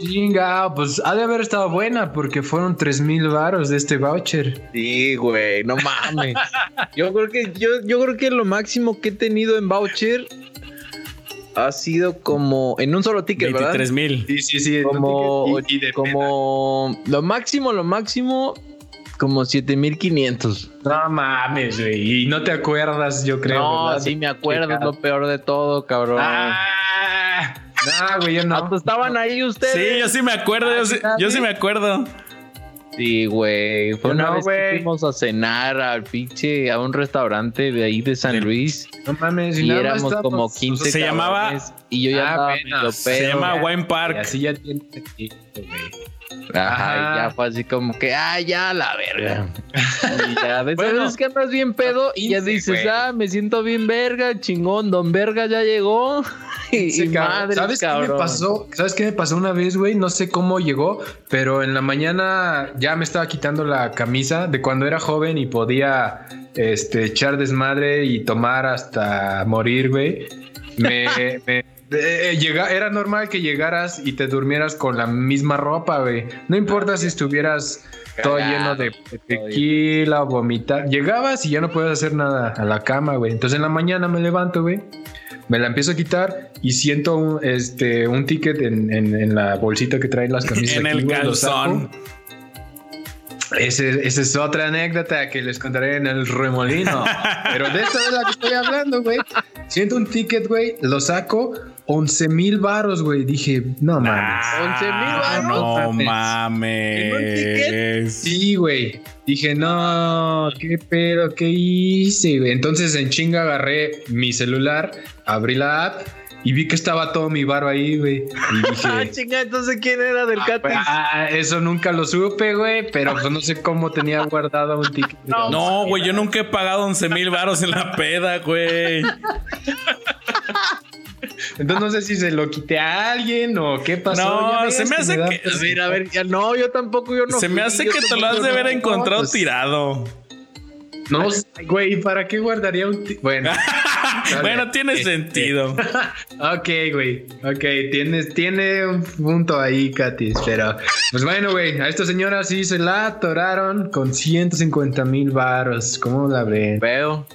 Chinga, pues ha de haber estado buena porque fueron 3 mil varos de este voucher. Sí, güey, no mames. Yo creo que yo, yo creo que lo máximo que he tenido en voucher ha sido como en un solo ticket, 23 mil. Sí, sí, sí. Como, y, y de como lo máximo, lo máximo, como 7500. peda. No mames, güey. Y no te acuerdas, yo creo. No, ¿verdad? sí me acuerdo, es lo peor de todo, cabrón. Ah, no, güey, yo no. Hasta estaban ahí ustedes. Sí, yo sí me acuerdo. Yo sí, yo sí me acuerdo. Sí, güey. Fue Yo una no, vez que fuimos a cenar al pinche, a un restaurante de ahí de San Luis. No mames, Y nada más éramos como 15 Se llamaba- Y yo ya Ah, medio se llama. Wine Y Park. así ya tiene sentido, güey. Ajá, Ajá. y ya fue así como que, ah, ya la verga. Y ya, Bueno, veces que andas bien pedo y ya 15, dices, güey. ah, me siento bien verga, chingón, don verga ya llegó. y, Sí, y cabrón. madre, ¿Sabes qué me pasó? ¿Sabes qué me pasó una vez, güey? No sé cómo llegó, pero en la mañana ya me estaba quitando la camisa de cuando era joven y podía este, echar desmadre y tomar hasta morir, güey. Me, me, eh, llega, era normal que llegaras y te durmieras con la misma ropa, güey. No importa si estuvieras todo lleno de tequila o vomitar. Llegabas y ya no puedes hacer nada a la cama, güey. Entonces en la mañana me levanto, güey. Me la empiezo a quitar y siento un, este, un ticket en, en- en la bolsita que traen las camisas. En aquí, el calzón. Ese- Esa es otra anécdota que les contaré en el remolino. Pero de esta es la que estoy hablando, güey. Siento un ticket, güey, lo saco, 11 mil baros, güey. Dije, no mames. 11,000 varos. No mames. ¿En un mames. Sí, güey. Dije, no, qué pedo, qué hice, güey. Entonces en chinga agarré mi celular, abrí la app y vi que estaba todo mi baro ahí, güey. Y Ah, chinga, entonces ¿quién era del Catis? ah, eso nunca lo supe, güey. Pero pues no sé cómo tenía guardado un ticket. No, güey, yo nunca he pagado 11 mil varos en la peda, güey. Entonces no sé si se lo quité a alguien o qué pasó. No, se me hace que- pena. Mira, a ver, ya no, yo tampoco, yo no. Se me hace que te lo has de haber no. encontrado pues- tirado. No, güey, ¿para qué guardaría un ti- Bueno. bueno, tiene Este. sentido. Ok, güey. Ok, tienes, tiene un punto ahí, Katis. Pero, pues bueno, güey, a esta señora sí se la atoraron con 150 mil varos. ¿Cómo la ven? Veo.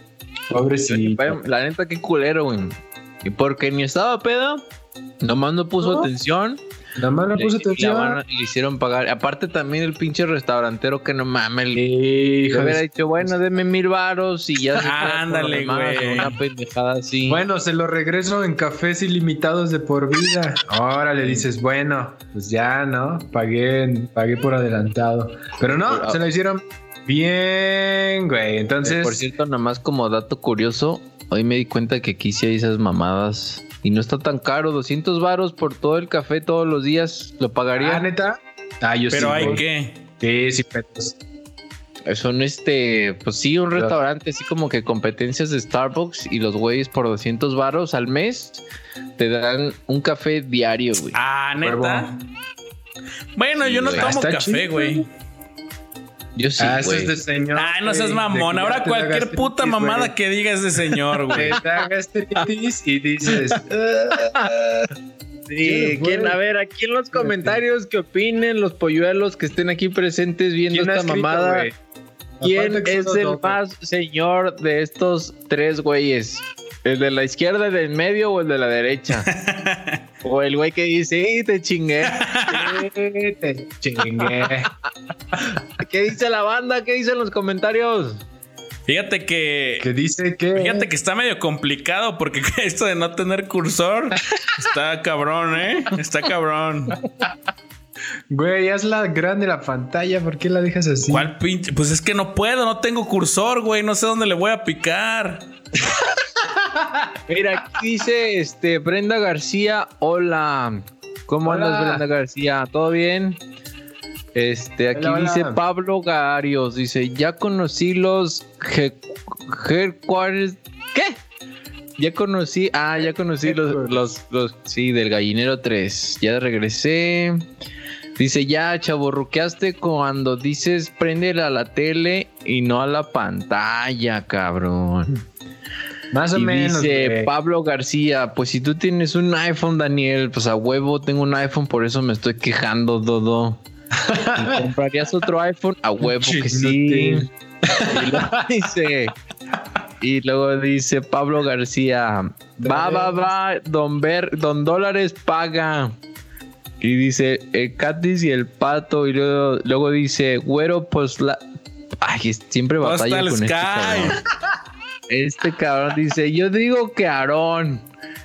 Pobrecito. La neta, qué culero, güey. Y porque ni estaba pedo, nomás no puso No. atención. Nada más le Le, puse la atención. van a- le hicieron pagar. Aparte, también el pinche restaurantero que no mames. Le Hijo de hubiera dicho, bueno, denme mil varos y ya. se Ándale, lo demás", güey. Una pendejada así. Bueno, se lo regreso en cafés ilimitados de por vida. Ahora le dices, bueno, pues ya, ¿no? Pagué, pagué por adelantado. Pero no, Pero- se lo hicieron bien, güey. Eh, Entonces, Por cierto, nomás como dato curioso, hoy me di cuenta que aquí sí hay esas mamadas. Y no está tan caro, 200 varos por todo el café todos los días. ¿Lo ah, pagaría? neta. Ah, yo Pero sí, hay que. Sí, sí, petos. Son este, pues sí, un restaurante así como que competencias de Starbucks y los güeyes por 200 varos al mes te dan un café diario, güey. Ah, neta. Bueno, yo no tomo Está café, güey. Yo sí, ah, eso güey. es de señor. Ay, no seas mamón. Ahora cualquier puta mamada que diga es de señor, güey. Te da gastritis y dices. Sí, ¿quién? A ver, aquí en los comentarios que opinen los polluelos que estén aquí presentes viendo ¿Quién ha esta escrito, mamada. güey? ¿Quién es el más señor de estos tres güeyes? ¿El de la izquierda, el del medio o el de la derecha? o el güey que dice, "Sí, te chingué. Sí, te chingué. ¿Qué dice la banda? ¿Qué dicen los comentarios? Fíjate que. Que dice que. Fíjate que está medio complicado porque esto de no tener cursor está cabrón, ¿eh? Está cabrón. Güey, hazla grande la pantalla. ¿Por qué la dejas así? ¿Cuál pinche? Pues es que no puedo, no tengo cursor, güey. No sé dónde le voy a picar. Mira, aquí dice este Brenda García, hola. ¿Cómo Hola. andas, Brenda García? ¿Todo bien? Este, aquí Hola, hola. dice Pablo Garios, dice, ya conocí los he- headquarters. ¿Qué? Ya conocí, ah, ya conocí los, los, los, sí, del gallinero 3. Ya regresé. Dice, ya chaborruqueaste cuando dices prende a la tele y no a la pantalla, cabrón. Más o Y menos. dice güey. Pablo García, pues si tú tienes un iPhone, Daniel, pues a huevo tengo un iPhone, por eso me estoy quejando, Dodo. ¿Y ¿Comprarías otro iPhone? A huevo que sí. Y luego dice, y luego dice Pablo García, va, va, va, don, Ver, don Dólares paga. Y dice el Catis y el pato. Y luego, luego dice, güero, pues la. Ay, siempre batalla Hasta el con este Sky. cabrón. Este cabrón dice, yo digo que Aarón.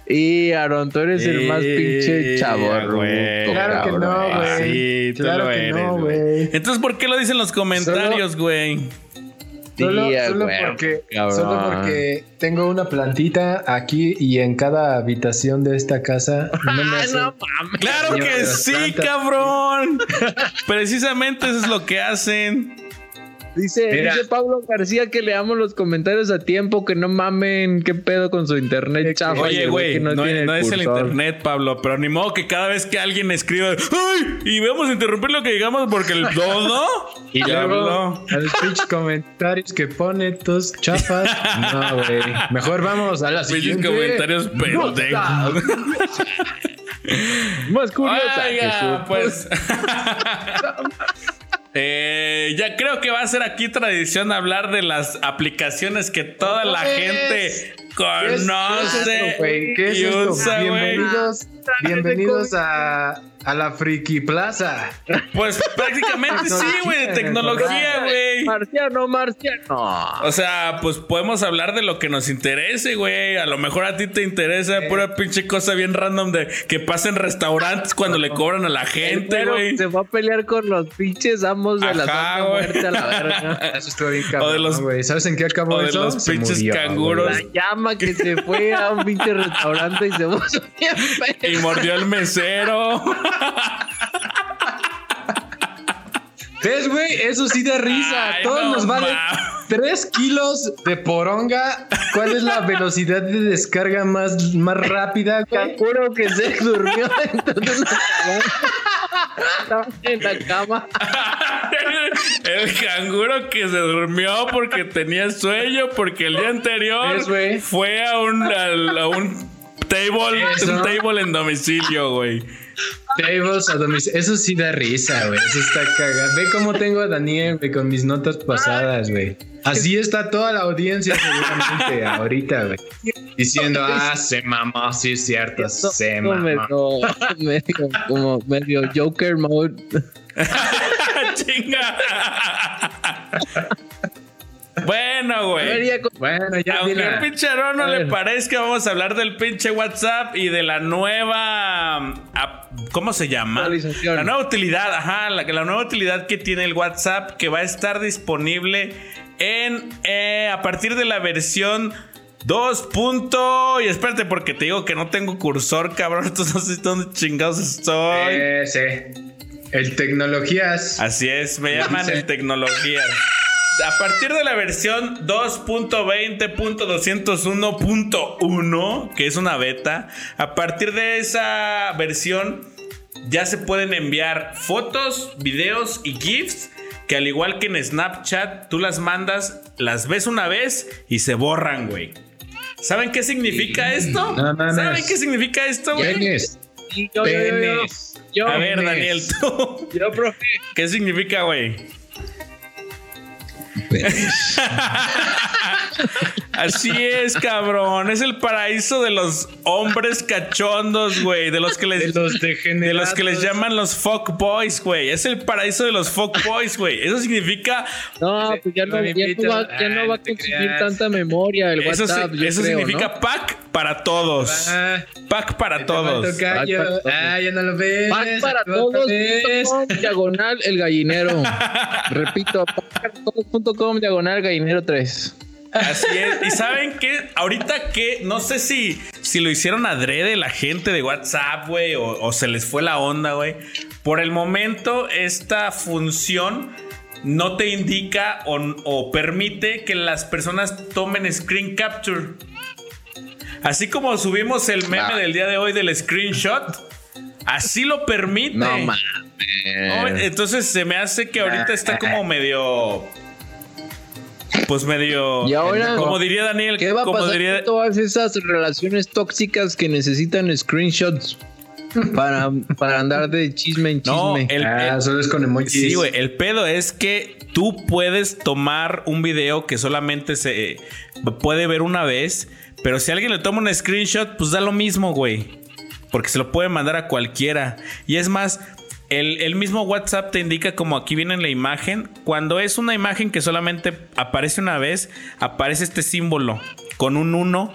Y Aarón, tú eres el más pinche chavo. güey. Claro que no, güey. Sí, tú Claro lo que eres, no, güey. güey. Entonces, ¿por qué lo dicen en los comentarios, güey? Solo, porque, solo porque tengo una plantita aquí y en cada habitación de esta casa no me Ah, hace- no mames. Claro que sí, plantas. cabrón. Precisamente eso es lo que hacen. Dice, dice Pablo García que leamos los comentarios a tiempo, que no mamen, qué pedo con su internet chafa. Oye, el güey, que no, tiene no es el internet, Pablo, pero ni modo que cada vez que alguien escriba, ¡ay! Y vamos a interrumpir lo que digamos porque el todo. Y ya luego, los pinches comentarios que pone tus chafas. No, güey. Mejor vamos a la Pinches siguiente. comentarios pendejos. Más curiosa que Oiga, su- pues. Eh, ya creo que va a ser aquí tradición hablar de las aplicaciones que toda la ¿Qué gente es? conoce? ¿Qué es y esto? usa, güey. Bienvenidos, bienvenidos a, a la Friki Plaza. Pues prácticamente sí, güey, de tecnología, güey. Marciano, marciano. O sea, pues podemos hablar de lo que nos interese, güey. A lo mejor a ti te interesa pura pinche cosa bien random de que pasa en restaurantes cuando le cobran a la gente, güey. se va a pelear con los pinches amos de la Ajá, Santa güey. Muerte a la verga. Eso estuvo bien O de cabrón, los- güey. ¿Sabes en qué acabó o de eso? los Se pinches murió, canguros. La llama que se fue a un pinche restaurante y se puso bien Y mordió al mesero. ¿Ves, güey? Eso sí da risa. Ay, Todos no nos vale mames. 3 kilos de poronga. ¿Cuál es la velocidad de descarga más, más rápida, güey? Juro que se durmió dentro de en la cama. El canguro que se durmió porque tenía sueño, porque el día anterior fue a un, al- a un table, Eso. un table en domicilio, güey. Tables a domicilio. Eso sí da risa, güey. Eso está cagado. Ve cómo tengo a Daniel, güey, con mis notas pasadas, güey. Así está toda la audiencia seguramente ahorita, güey. Diciendo, ah, se mamó, sí es cierto, se mamó. medio, medio, como medio Joker mode. Chinga. Bueno, güey. Bueno, ya Aunque dile. al pinche Aaron no le parezca, vamos a hablar del pinche WhatsApp y de la nueva. um, ¿Cómo se llama? La nueva utilidad, ajá, la, la nueva utilidad que tiene el WhatsApp que va a estar disponible en. eh, a partir de la versión. 2. punto- Y espérate, porque te digo que no tengo cursor, cabrón. Entonces no sé dónde chingados estoy. Eh, sí. El tecnologías. Así es, me llaman el tecnología. A partir de la versión 2.20.201.1, que es una beta, a partir de esa versión ya se pueden enviar fotos, videos y GIFs que al igual que en Snapchat, tú las mandas, las ves una vez y se borran, güey. ¿Saben qué significa esto? No. ¿Saben qué significa esto, güey? Penes. Yo, yo, yo, yo, Penes. yo, A ver, Penes. Daniel, tú. yo, profe. ¿Qué significa, güey? finish. Así es, cabrón. Es el paraíso de los hombres cachondos, güey. De los que De les, los de los que les llaman los fuck boys, güey. Es el paraíso de los fuck boys, güey. Eso significa, No, pues ya no, ya no va, ya no va a Ah, te consumir tanta memoria el eso, WhatsApp. eso creo, significa ¿no? pack para todos. Ah, Pack para todos. Pack para. Ah, ya no lo ves. Pack para todos. com, diagonal el gallinero. Repito, packparatodos.com diagonal gallinero 3. Así es. Y saben que ahorita que no sé si, si lo hicieron adrede la gente de WhatsApp, güey, o, o se les fue la onda, güey. Por el momento, esta función no te indica o, o permite que las personas tomen screen capture. Así como subimos el meme Ah. del día de hoy del screenshot, así lo permite. No mames. No, entonces se me hace que ahorita está como medio. Pues medio. Y ahora- Como diría Daniel. ¿Qué va a pasar diría- con todas esas relaciones tóxicas que necesitan screenshots para, para andar de chisme en No, chisme? el, Ah, el- solo es con emojis. sí, güey. El pedo es que tú puedes tomar un video que solamente se puede ver una vez. Pero si alguien le toma un screenshot, pues da lo mismo, güey. Porque se lo puede mandar a cualquiera. Y es más, el, mismo WhatsApp te indica como aquí viene en la imagen. Cuando es una imagen que solamente aparece una vez, aparece este símbolo con un 1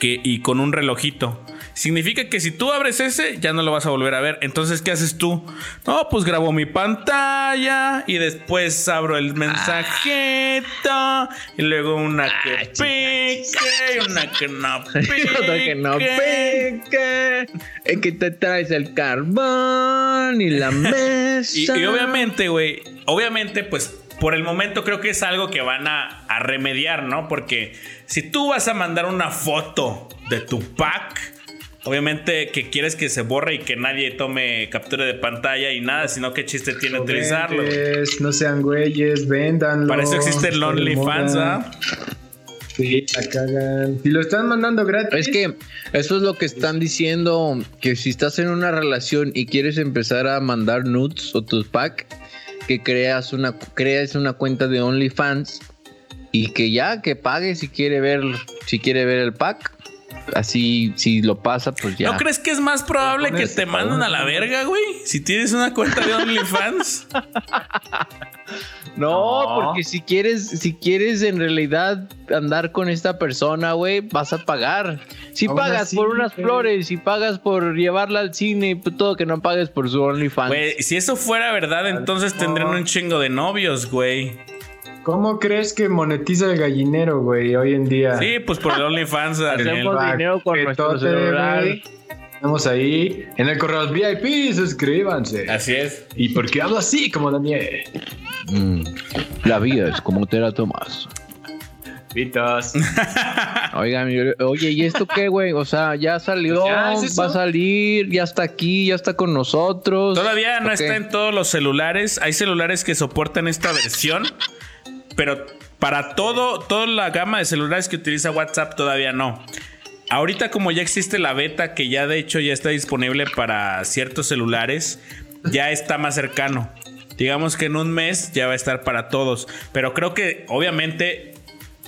que, y con un relojito. Significa que si tú abres ese, ya no lo vas a volver a ver. Entonces, ¿qué haces tú? No, pues grabo mi pantalla y después abro el mensajito y luego una que pique y una que no pique. Otra que no pique, es que te traes el carbón y la mesa. Y, y obviamente, güey, obviamente, pues por el momento creo que es algo que van a, a remediar, ¿no? Porque si tú vas a mandar una foto de tu pack, Obviamente que quieres que se borre y que nadie tome captura de pantalla y nada, sino qué chiste tiene utilizarlo. Juguetes, No sean güeyes, véndanlo. Para eso existe el OnlyFans. ¿ah? Sí, la cagan. Si lo están mandando gratis. Es que eso es lo que están diciendo, que si estás en una relación y quieres empezar a mandar nudes o tus pack, que creas una, creas una cuenta de OnlyFans y que ya, que pague si quiere ver, si quiere ver el pack. Así, si lo pasa, pues ya. ¿No crees que es más probable que te manden a la verga, güey? Si tienes una cuenta de OnlyFans. No, No. porque si quieres, si quieres en realidad andar con esta persona, güey, vas a pagar. Si Aún pagas así, por unas güey. flores, si pagas por llevarla al cine, pues todo que no pagues por su OnlyFans. Güey, si eso fuera verdad, entonces tendrían un chingo de novios, güey. ¿Cómo crees que monetiza el gallinero, güey, hoy en día? Sí, pues por el OnlyFans. Daniel. Hacemos dinero con nuestro celular. Estamos ahí en el correo VIP, suscríbanse. Así es. ¿Y por qué hablo así como Daniel? Mm, la vida es como te la tomas. Pitos. Oigan, oye, ¿y esto qué, güey? O sea, ya salió, Ya, ¿es eso? va a salir, ya está aquí, ya está con nosotros. Todavía no está en todos los celulares. Hay celulares que soportan esta versión, pero para todo, toda la gama de celulares que utiliza WhatsApp todavía no. Ahorita como ya existe la beta, que ya de hecho ya está disponible para ciertos celulares, ya está más cercano. Digamos que en un mes ya va a estar para todos. Pero creo que obviamente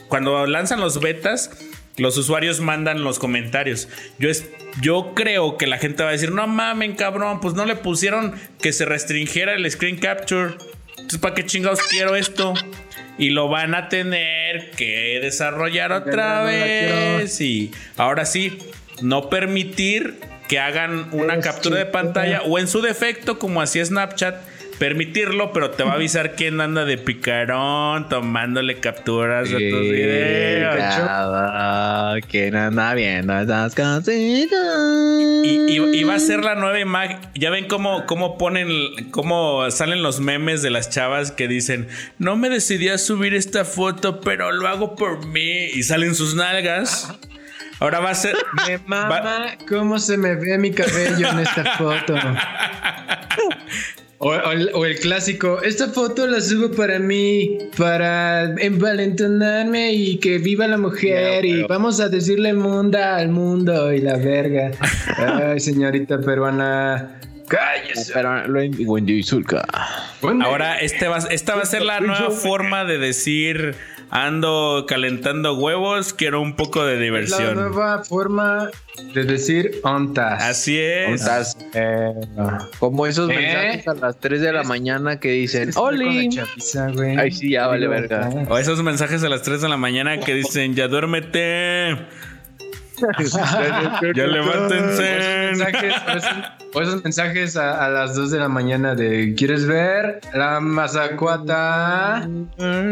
cuando lanzan los betas, los usuarios mandan los comentarios. Yo, es, yo creo que la gente va a decir, no mamen, cabrón, pues no le pusieron que se restringiera el screen capture. Entonces, ¿para qué chingados quiero esto? Y lo van a tener que desarrollar otra no vez. Y ahora sí, no permitir que hagan una Es captura de pantalla o en su defecto, como hacía Snapchat, permitirlo, pero te va a avisar quién anda de picarón tomándole capturas de tus videos. Cada quien anda viendo esas cositas. Y, y- y va a ser la nueva imagen. Ya ven cómo, cómo ponen, cómo salen los memes de las chavas que dicen, no me decidí a subir esta foto, pero lo hago por mí. Y salen sus nalgas. Ahora va a ser... Me va- mama cómo se me ve mi cabello en esta foto. O, o el, o el clásico, esta foto la subo para mí, para envalentonarme y que viva la mujer y vamos a decirle munda al mundo y la verga. Ay, señorita peruana, cállese. Pero lo in- Wendy Zulka. Ahora este va, esta va a ser la nueva forma de decir, ando calentando huevos, quiero un poco de es la diversión. nueva forma de decir ontas. Así es. Estás Eh, como esos ¿Eh? mensajes a las 3 de la mañana que dicen, la ¡Oli! chaviza. Ay, sí, ya vale verga. O esos mensajes a las 3 de la mañana que dicen, ya duérmete. Ya levántense. O esos mensajes, o esos- o esos mensajes a, a las 2 de la mañana de ¿Quieres ver la mazacuata?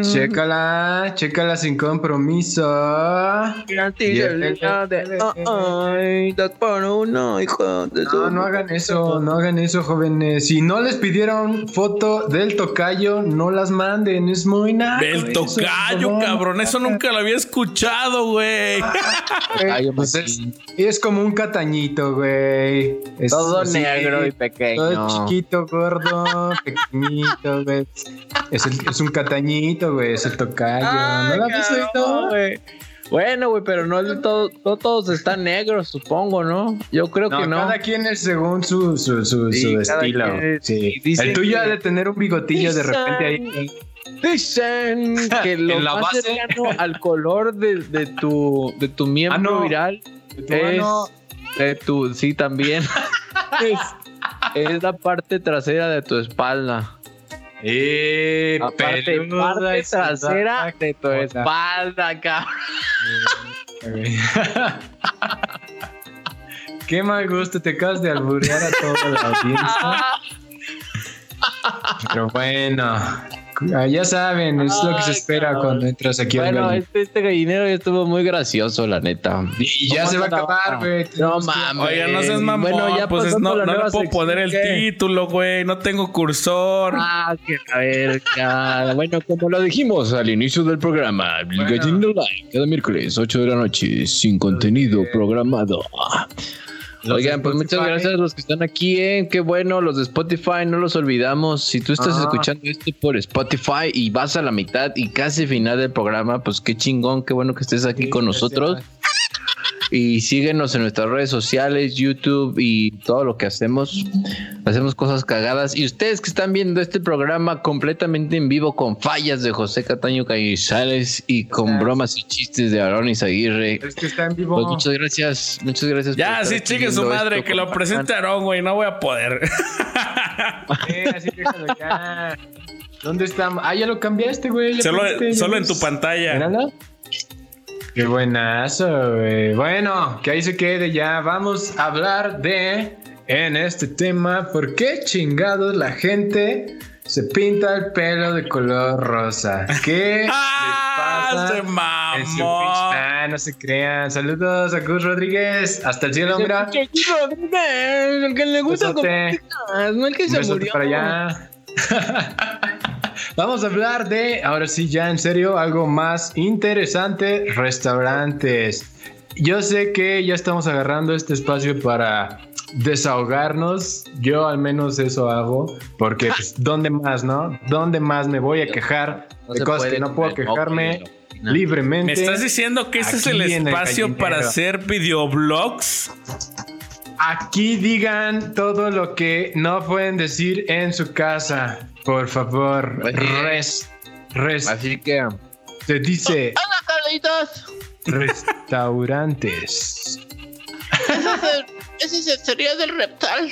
Chécala, chécala sin compromiso. Ay, das por uno, hijo de su- No, no hagan eso, no hagan eso, jóvenes. Si no les pidieron foto del tocayo, no las manden. Es muy nada. Del tocayo, cabrón. Eso nunca lo había escuchado, güey. Pues es, es como un catañito, güey. Es Todo así, negro y pequeño. Todo chiquito, gordo, pequeñito, güey. Es, el- es un catañito, güey. Es el tocayo. ¿No lo has visto? cabrón, güey. Bueno, güey, pero no, es de todo, no todos están negros, supongo, ¿no? Yo creo No, que no. cada quien es según su, su, su, Sí, su cada estilo. es- Sí. El tuyo que- ha de tener un bigotillo de repente ahí. Dicen que lo la más base. cercano al color de, de tu de tu miembro Ah, no. viral Tu es mano. de tu sí también es, es la parte trasera de tu espalda. Eh, parte y trasera de tu espalda, cabrón. Qué mal gusto, te acabas de alburear a toda la audiencia. Pero bueno, Ah, ya saben, es lo que se espera cabrón. cuando entras aquí al Bueno, gallinero. este, este gallinero ya estuvo muy gracioso, la neta. Y ya ¿Cómo se va a acabar, güey. No mames. Oiga, no seas mamón. Bueno, ya pues no, a la no le puedo poner el título, güey. No tengo cursor. Ah, que la verga. Bueno, como lo dijimos al inicio del programa, el Bueno. Gallinero Live, cada miércoles, 8 de la noche, sin contenido programado. Los Oigan, pues muchas gracias a los que están aquí, ¿eh? Qué bueno, los de Spotify, no los olvidamos. Si tú estás Ah. escuchando esto por Spotify y vas a la mitad y casi final del programa, pues qué chingón, qué bueno que estés aquí Sí, con nosotros. Y síguenos en nuestras redes sociales, YouTube y todo lo que hacemos. Hacemos cosas cagadas. Y ustedes que están viendo este programa completamente en vivo con fallas de José Cataño Caizales y con Gracias. bromas y chistes de Aronis Aguirre. Es que está en vivo. Pues muchas gracias, muchas gracias. por Ya, sí, chique su madre, que lo presente Aarón, güey. No voy a poder. Eh, así déjalo ya. ¿Dónde está? Ah, ya lo cambiaste, güey. solo en tu pantalla. Míralo. Qué buenazo, güey. Bueno, que ahí se quede ya. Vamos a hablar de, en este tema, ¿por qué chingados la gente se pinta el pelo de color rosa? ¿Qué ¡Ah! les pasa? Se mamó. Ah, no se crean. Saludos a Gus Rodríguez. Hasta el cielo, mira. El que le gusta como no el que se murió. para allá. Vamos a hablar de, ahora sí, ya en serio, algo más interesante, restaurantes. Yo sé que ya estamos agarrando este espacio para desahogarnos. Yo al menos eso hago, porque pues, ¿dónde más, no? ¿Dónde más me voy a quejar No de cosas que no puedo quejarme libremente? ¿Me estás diciendo que este es el espacio para hacer videoblogs? Aquí digan todo lo que no pueden decir en su casa. Por favor, res, res, Así que. se dice ¡Hola, Carlitos! restaurantes. Ese sería del reptal.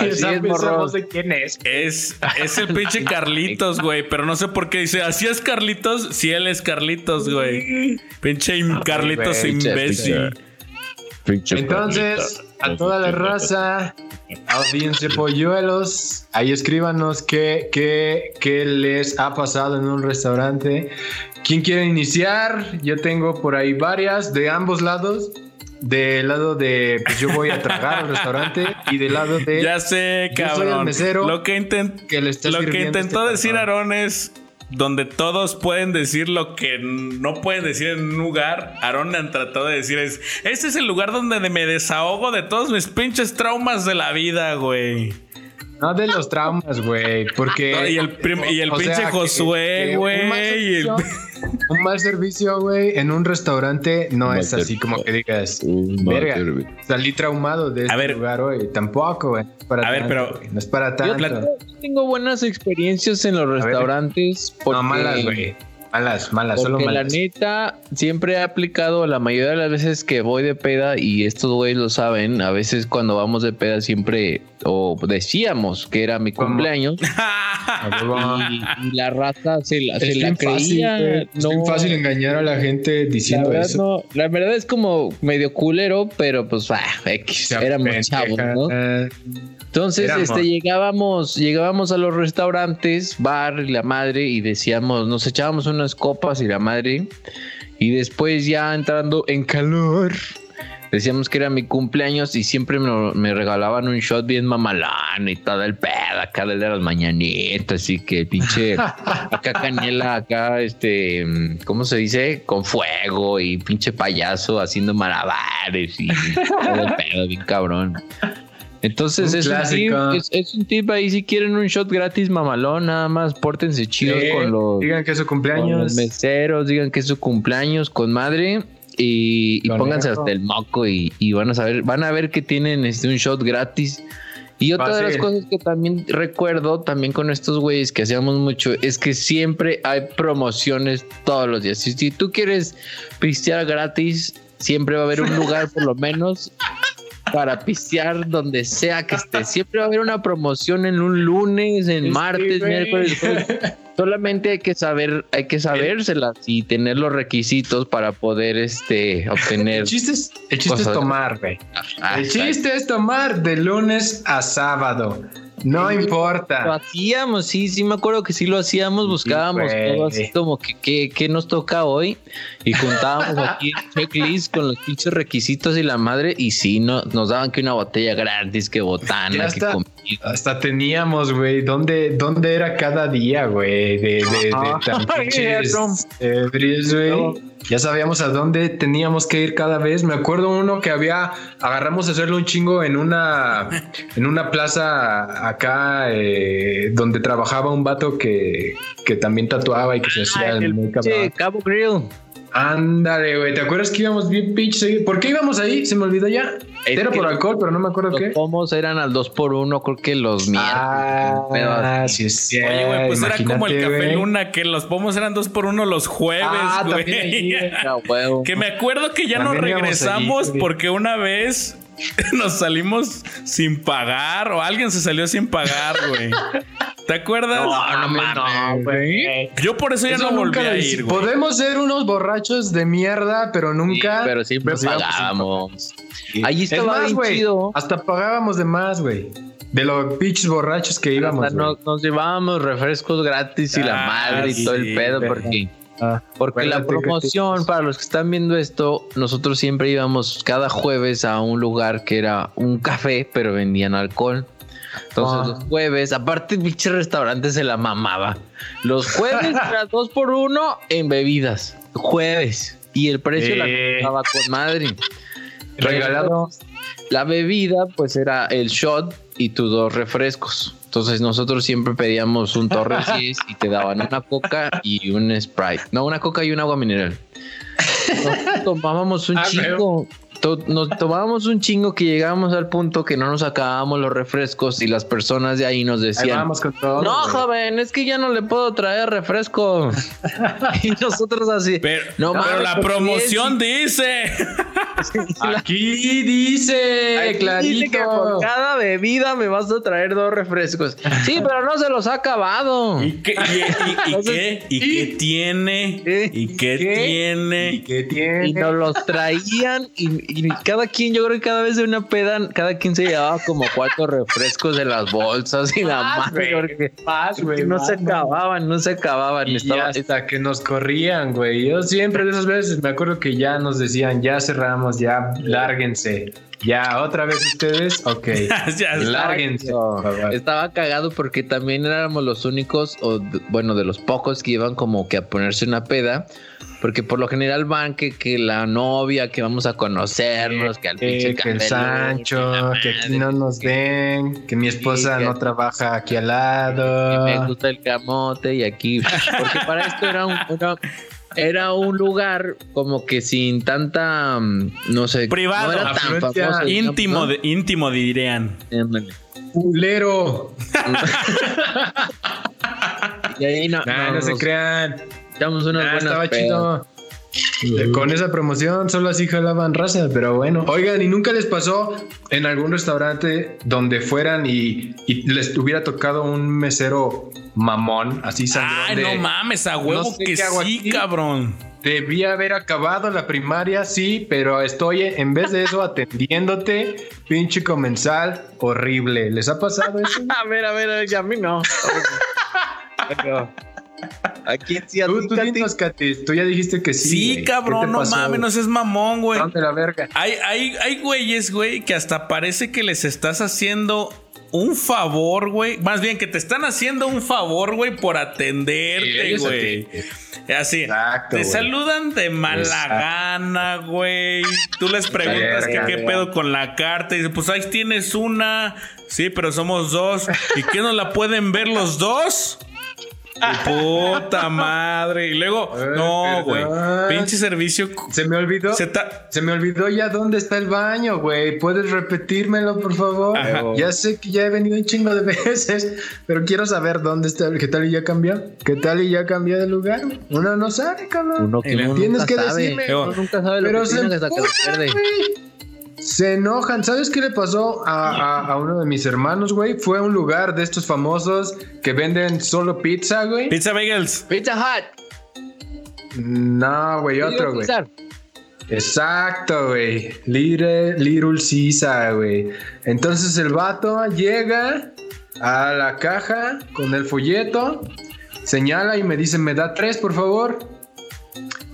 Así es, morro. de quién es. Es, es el pinche Carlitos, güey. Pero no sé por qué dice, así es Carlitos, si él es Carlitos, güey. Pinche im- Carlitos imbécil. Entonces, a toda la raza, audiencia polluelos, ahí escríbanos qué, qué, qué les ha pasado en un restaurante. ¿Quién quiere iniciar? Yo tengo por ahí varias de ambos lados. Del lado de, pues yo voy a tragar al restaurante y del lado de Ya sé, Yo soy el cabrón. mesero Lo que, intent- que le está lo que sirviendo intentó este decir cabrón. Aarón es donde todos pueden decir lo que no pueden decir en un lugar. Aarón han tratado de decir es, este es el lugar donde me desahogo de todos mis pinches traumas de la vida, güey. No de los traumas, güey, porque... No, y el prim- y el pinche sea, Josué, güey, y el- servicio- Un mal servicio, güey, en un restaurante no Un es así servicio. como que digas, verga, salí traumado de este ver. lugar hoy. Tampoco, güey. no A ver, tanto, pero- No es para Yo tanto. plat- tengo buenas experiencias en los ver. restaurantes. Porque, No, malas, güey. Malas, malas, solo Porque la malas. neta, siempre he aplicado la mayoría de las veces que voy de peda, y estos güeyes lo saben, a veces cuando vamos de peda siempre, o decíamos que era mi ¿Cómo? cumpleaños, y, y la raza se la, se Es la bien fácil, creía. güey. Es bien no, fácil engañar a la gente diciendo eso. no, la verdad es como medio culero, pero pues, ah, X, éramos chavos, ¿no? Entonces, Éramos. este, llegábamos, llegábamos a los restaurantes, bar y la madre, y decíamos, nos echábamos unas copas y la madre, y después ya entrando en calor, decíamos que era mi cumpleaños y siempre me, me regalaban un shot bien mamalán y todo el pedo, acá de las mañanitas, así que pinche, acá canela, acá, este, ¿cómo se dice? Con fuego y pinche payaso haciendo malabares y todo el pedo, bien cabrón. Entonces es un, tip, es, es un tip ahí si quieren un shot gratis mamalón, nada más pórtense chidos Sí, con los, Digan que es su con los cumpleaños. meseros, digan que es su cumpleaños con madre y, y pónganse hasta el moco y, y van a saber, van a ver que tienen este un shot gratis. Y otra de las cosas que también recuerdo, también con estos güeyes que hacíamos mucho, es que siempre hay promociones todos los días. Si, si tú quieres pistear gratis, siempre va a haber un lugar por lo menos para pistear donde sea que esté. Siempre va a haber una promoción en un lunes, en Sí, martes, miércoles, jueves. Solamente hay que saber, hay que sabérselas y tener los requisitos para poder este obtener. El chiste es, el chiste es tomar, güey. Ah, El chiste es tomar de lunes a sábado. No Lo importa. hacíamos, sí, sí me acuerdo que sí lo hacíamos, buscábamos todo así como que qué, qué nos toca hoy y juntábamos aquí el checklist con los pinches requisitos y la madre y sí, no, nos daban que una botella gratis, que botana, que comida. Hasta teníamos, güey, ¿dónde, ¿dónde era cada día, güey? De, de, de tan no. güey. Ya sabíamos a dónde teníamos que ir cada vez. Me acuerdo uno que había, agarramos a hacerle un chingo en una, en una plaza acá, eh, donde trabajaba un vato que, que también tatuaba y que se hacía el muy Che, cabrón. Cabo Grill. Ándale, güey. ¿Te acuerdas que íbamos bien pinche? ¿Por qué íbamos ahí? Se me olvidó ya. Es Era por alcohol, pero no me acuerdo Los qué. pomos eran al 2 por 1 creo que los miércoles. Ah, sí. Oye, güey, pues era como el Café. Luna, que los pomos eran dos por uno los jueves, Ah, güey. huevo. Que me acuerdo que ya no También íbamos regresamos allí, porque una vez nos salimos sin pagar o alguien se salió sin pagar, güey. ¿Te acuerdas? No, no mames, güey. Yo por eso ya Eso no volví a ir, güey. Podemos ser unos borrachos de mierda, pero nunca. Pero siempre pagábamos. pagar. Allí Es estaba más, bien güey, chido. Hasta pagábamos de más, güey. De los pinches borrachos que íbamos. Hasta nos, nos llevábamos refrescos gratis y la Ah, madre y todo sí, el pedo porque Ah, porque la promoción para los que están viendo esto nosotros siempre íbamos cada jueves a un lugar que era un café pero vendían alcohol entonces Ah. los jueves aparte el pinche restaurante se la mamaba los jueves era dos por uno en bebidas jueves y el precio la estaba con madre Regalado. la bebida, pues era el shot y tus dos refrescos. Entonces nosotros siempre pedíamos un Torre 10 y te daban una coca y un Sprite. No, una coca y un agua mineral. Nos tomábamos un Ah, chingo. To- Nos tomábamos un chingo que llegábamos al punto que no nos acabábamos los refrescos y las personas de ahí nos Ahí decían, vamos con todo. no, joven, es que ya no le puedo traer refresco. y nosotros así, Pero, No pero mames, la promoción dice. Aquí dice, Aquí clarito. dice que por cada bebida me vas a traer dos refrescos. Sí, pero no se los ha acabado. ¿Y qué, y, y- y Entonces, qué, y ¿y? qué tiene? ¿Qué? ¿Y qué, ¿Qué? tiene? ¿Y qué tiene? Y nos los traían y, y cada quien, yo creo que cada vez de una peda, cada quien se llevaba como cuatro refrescos de las bolsas y la madre, porque, Más, porque no más, se acababan, no se acababan. Y Estaba- hasta que nos corrían, güey. Yo siempre de esas veces me acuerdo que ya nos decían, ya cerramos, ya lárguense. Ya, otra vez ustedes, ok. Ya lárguense. Estaba cagado porque también éramos los únicos, o bueno, de los pocos que iban como que a ponerse una peda. Porque por lo general van que, que la novia, que vamos a conocernos, que al pinche Eh, que el Sancho, que aquí no nos den, que mi esposa que- no trabaja aquí al que lado. me gusta el camote y aquí. Porque para esto era un, era, era un lugar como que sin tanta, mm, no sé, Privado, no era tan famoso. Íntimo, ¿no? de- íntimo dirían. Culero. Y ahí no, Nah, no, nos se crean. Echamos unas estaba pedas. chido. Eh, Con esa promoción solo así jalaban raza, pero bueno. Oigan, ¿y nunca les pasó en algún restaurante donde fueran y, y les hubiera tocado un mesero mamón, así sangrón Ay, de- no mames, a huevo no sé que sí, aquí. cabrón. Debía haber acabado la primaria, sí, pero estoy en vez de eso atendiéndote, pinche comensal horrible. ¿Les ha pasado eso? A ver, a ver, ya a mí no. Pero, Aquí sí, a Tú, tú Katy. dinos, Katy, tú ya dijiste que sí. Sí, güey. ¿Qué cabrón, no pasó? mames, no seas mamón, güey. ¿Dónde la verga? Hay, hay, hay güeyes, güey, que hasta parece que les estás haciendo un favor, güey. Más bien que te están haciendo un favor, güey, por atenderte, a güey. Así. Exacto, te güey. saludan de mala Exacto. gana, güey. Tú les preguntas que qué verga. pedo con la carta. Y dices, pues ahí tienes una. Sí, pero somos dos. ¿Y qué no la pueden ver los dos? Puta madre. Y luego, Eh, no, güey. Pinche servicio. Se me olvidó. Se ta- Se me olvidó ya dónde está el baño, güey. ¿Puedes repetírmelo, por favor? Ajá. Ya sé que ya he venido un chingo de veces, pero quiero saber dónde está. ¿Qué tal y ya cambió? ¿Qué tal y ya cambió de lugar? Uno no sabe, cabrón. Uno que uno Tienes nunca que sabe. decirme. Uno nunca sabe lo Pero que se tiene hasta que lo emputan, pierde. Se enojan. ¿Sabes qué le pasó a, a- a uno de mis hermanos, güey? Fue a un lugar de estos famosos que venden solo pizza, güey. Pizza Bagels. Pizza Hut. No, güey, otro, güey. Exacto, güey. Little, Little Caesar, güey. Entonces el vato llega a la caja con el folleto, señala y me dice, me da tres, por favor.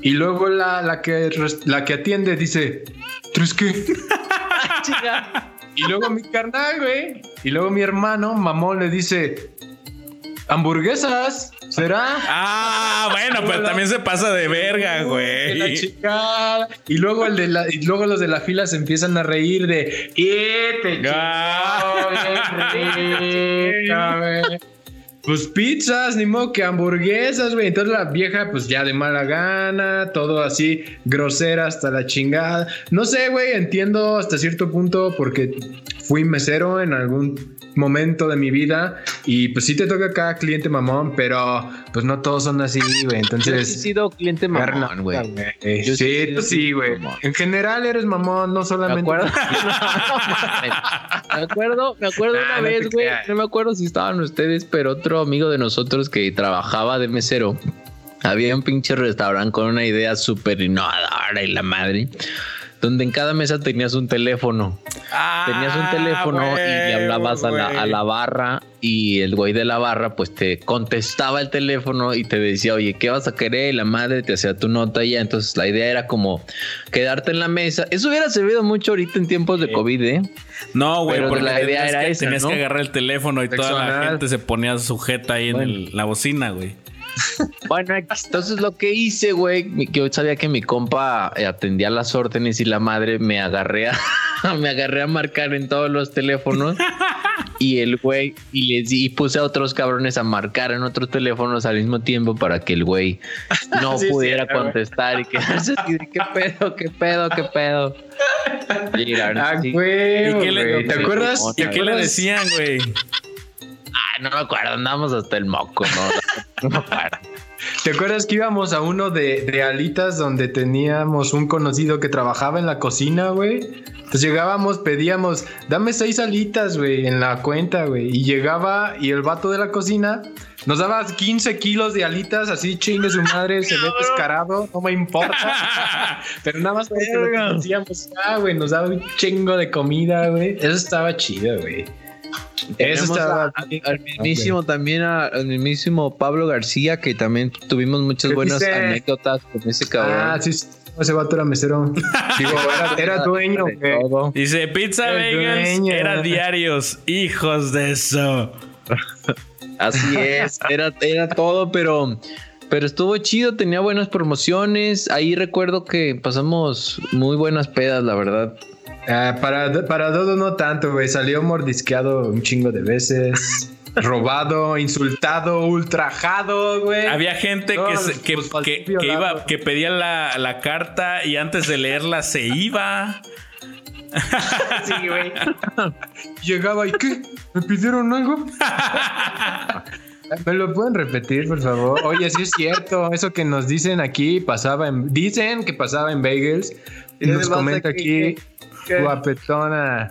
Y luego la, la que, la que atiende dice, ¿tres qué? Y luego mi carnal, güey. Y luego mi hermano, mamón, le dice, hamburguesas, ¿será? Ah, bueno, pero también se pasa de verga, De la güey. chingada. Y luego el de la, y luego los de la fila se empiezan a reír de "Y te Pues pizzas, ni modo que hamburguesas, güey. Entonces la vieja, pues ya de mala gana, todo así, grosera hasta la chingada. No sé, güey, entiendo hasta cierto punto porque fui mesero en algún momento de mi vida y pues sí te toca cada cliente mamón, pero pues no todos son así, güey. Yo sí he Entonces... sido cliente mamón, güey. Yo sí tú sí, güey. En general eres mamón, no Me solamente. acuerdo. me acuerdo, me acuerdo Ah, una no vez, güey. No me acuerdo si estaban ustedes, pero otro amigo de nosotros que trabajaba de mesero. Había un pinche restaurante con una idea súper innovadora y la madre. Donde en cada mesa tenías un teléfono. Tenías un teléfono y le hablabas a la, a la barra y el güey de la barra pues te contestaba el teléfono y te decía, oye, ¿qué vas a querer? Y la madre te hacía tu nota y ya. Entonces la idea era como quedarte en la mesa. Eso hubiera servido mucho ahorita en tiempos de COVID, ¿eh? No, güey, Pero porque la idea tenías era que, esa, tenías ¿no? que agarrar el teléfono y toda la gente se ponía sujeta ahí en el- la bocina, güey. Bueno, entonces lo que hice, güey, que yo sabía que mi compa eh, atendía las órdenes y la madre me agarré a, me agarré a marcar en todos los teléfonos y el güey y les y puse a otros cabrones a marcar en otros teléfonos al mismo tiempo para que el güey no Sí, pudiera sí, contestar y quedarse así de qué pedo, qué pedo, qué pedo. Y la verdad, Ah, sí. güey, ¿Y qué le- güey. ¿Te acuerdas? sí, ¿Y ¿Te qué le decían, güey? No me acuerdo, andamos hasta el moco, no, no me acuerdo. ¿Te acuerdas que íbamos a uno de, de alitas donde teníamos un conocido que trabajaba en la cocina, güey? Entonces llegábamos, pedíamos, dame seis alitas, güey, en la cuenta, güey. Y llegaba y el vato de la cocina nos daba 15 kilos de alitas, así chingue su madre, se ve descarado, no me importa. Pero nada más porque lo ah, güey, nos daba un chingo de comida, güey. Eso estaba chido, güey. Eso Tenemos estaba a- al mismísimo también a- al mismísimo Pablo García que también tuvimos muchas ¿Qué buenas dice? anécdotas con ese cabrón. Ah, sí, sí, ese vato era mesero. Digo, era, era dueño, De güey. todo. Dice, pizza dueño. era diarios. Hijos de eso. Así es, era, era todo, pero, pero estuvo chido, tenía buenas promociones. Ahí recuerdo que pasamos muy buenas pedas, la verdad. Ah, para, para Dodo no tanto, güey. Salió mordisqueado un chingo de veces. robado, insultado, ultrajado, güey. Había gente No, que, se- que, pues, que- iba, que pedía la, la carta y antes de leerla se iba. Sí, güey. Llegaba y ¿qué? ¿Me pidieron algo? ¿Me lo pueden repetir, por favor? Oye, sí es cierto. Eso que nos dicen aquí pasaba en. Dicen que pasaba en Bagels. Y ¿Qué nos comenta aquí? Guapetona.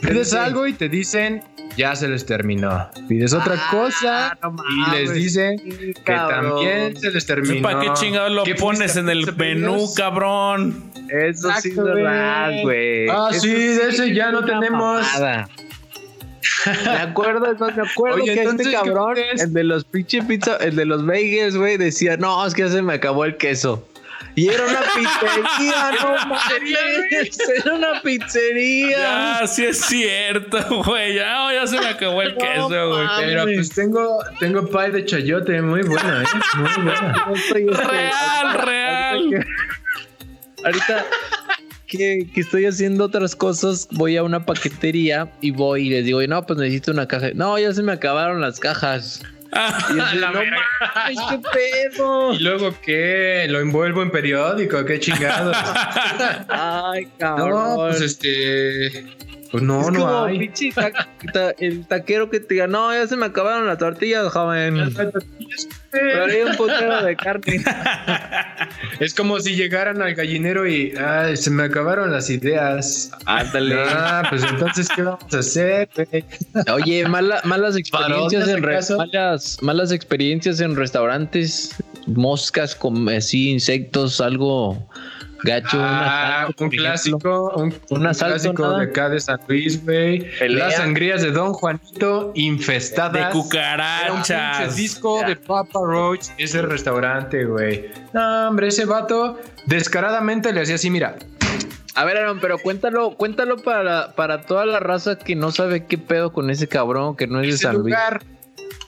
Pides algo y te dicen. Ya se les terminó. Pides otra cosa no y les dicen sí, que también se les terminó. ¿Para qué chingados lo ¿Qué pones en el menú, cabrón? Eso sí es Exacto, verdad, güey. Ah, Eso sí, de ese ya no tenemos. mamada. Me acuerdo, entonces, me acuerdo Oye, que entonces, este ¿qué cabrón, el de los pinche pizza, el de los bagels, güey, decía, no, es que ya se me acabó el queso. Y era una pizzería, no mames, era una pizzería. Ya, sí es cierto, güey. Ya, oh, ya se me acabó el No queso, güey. Pero pues tengo, tengo pie de chayote, muy buena, ¿eh? Muy buena. Este, Real, real. Ahorita que, que estoy haciendo otras cosas, voy a una paquetería y voy y les digo, no, pues necesito una caja. No, ya se me acabaron las cajas. Y yo, La no mames, qué pedo. ¿Y luego qué? ¿Lo envuelvo en periódico? ¿Qué chingados? Ay, no, cabrón. pues este... Pues no, es no como hay. pinche ta- ta- el taquero que te diga, no, ya se me acabaron las tortillas, joven. Pero hay un putero de carne. Es como si llegaran al gallinero y... Ay, se me acabaron las ideas. Ándale. Ah, pues entonces, ¿qué vamos a hacer? Oye, mala- malas experiencias ¿Parodia, en re- malas, malas experiencias en restaurantes, moscas con así insectos, algo Gacho, un Ah, asalto, un clásico, un, Un un asalto, clásico nada. de acá de San Luis, güey. Las sangrías de Don Juanito infestadas. De Era un pinche cucarachas. disco de Papa Roach, ese restaurante, güey. No, hombre, ese vato descaradamente le hacía así, mira. A ver, Aaron, pero cuéntalo, cuéntalo para, para toda la raza que no sabe qué pedo con ese cabrón que no es de San Luis. lugar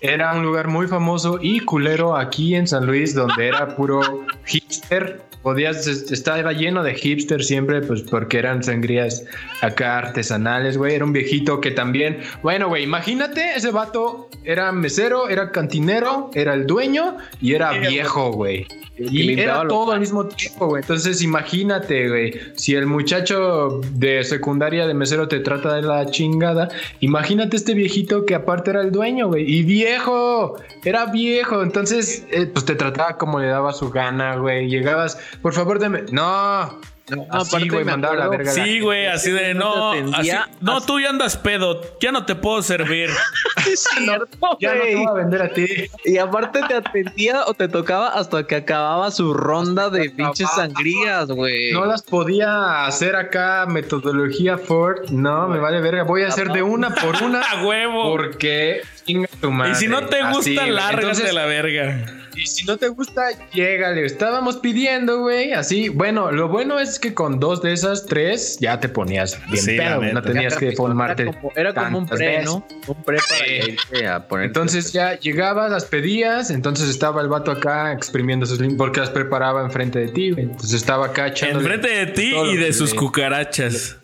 era un lugar muy famoso y culero aquí en San Luis, donde era puro hipster. Podías, es- estaba lleno de hipster siempre, pues porque eran sangrías acá artesanales, güey. Era un viejito que también, bueno, güey, imagínate, ese vato era mesero, era cantinero, era el dueño y era viejo, güey. Y era todo al mismo tiempo, güey. Entonces imagínate, güey, si el muchacho de secundaria de mesero te trata de la chingada, imagínate este viejito que aparte era el dueño, güey. Y viejo, era viejo. Entonces, eh, pues te trataba como le daba su gana, güey. Llegabas, por favor, deme. No. No, Así, güey, me mandaba la verga. Sí, güey, así de no no. te así- no, tú ya andas pedo. Ya no te puedo servir. Cierto, Ya no te voy a vender a ti. Y aparte te atendía o te tocaba hasta que acababa su ronda de pinches sangrías, güey. No las podía hacer acá metodología Ford. No, me vale verga. Voy a hacer de una por una. A huevo. Porque chinga tu madre. Y si no te Así, gusta, güey. lárgate Entonces, la verga. Y si no te gusta, llégale. Estábamos pidiendo, güey. Así, bueno, lo bueno es que con dos de esas tres ya te ponías bien Sí, pedo. No tenías que formarte. Era como, era como un pre, veces. ¿no? Un pre para Sí. irte a poner. Entonces ya llegabas, las pedías, entonces estaba el vato acá exprimiendo sus lim- porque las preparaba enfrente de ti, güey. Entonces estaba acá echando. Enfrente de ti y de sus cucarachas.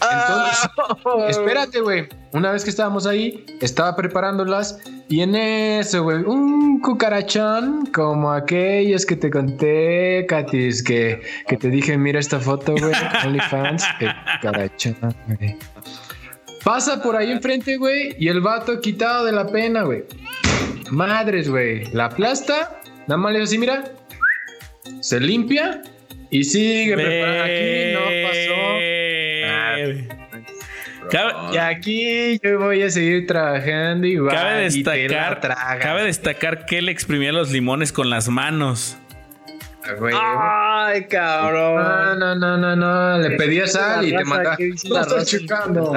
Entonces, espérate, güey. Una vez que estábamos ahí, estaba preparándolas y en eso, güey, un cucarachón como aquellos que te conté, Katis, que, que te dije, mira esta foto, güey, OnlyFans, cucarachón, güey. Pasa por ahí enfrente, güey, y el vato quitado de la pena, güey. Madres, güey. La aplasta, nada más le dice así, mira. Se limpia y sigue preparando. Aquí no pasó. Cabe, Y aquí yo voy a seguir trabajando igual. cabe y te la destacar, tragas. cabe destacar que él exprimía los limones con las manos. Güey. Ay, cabrón. No, no, no, no, no. Le pedía sal y te mandaba. ¿Qué dice No la estoy checando.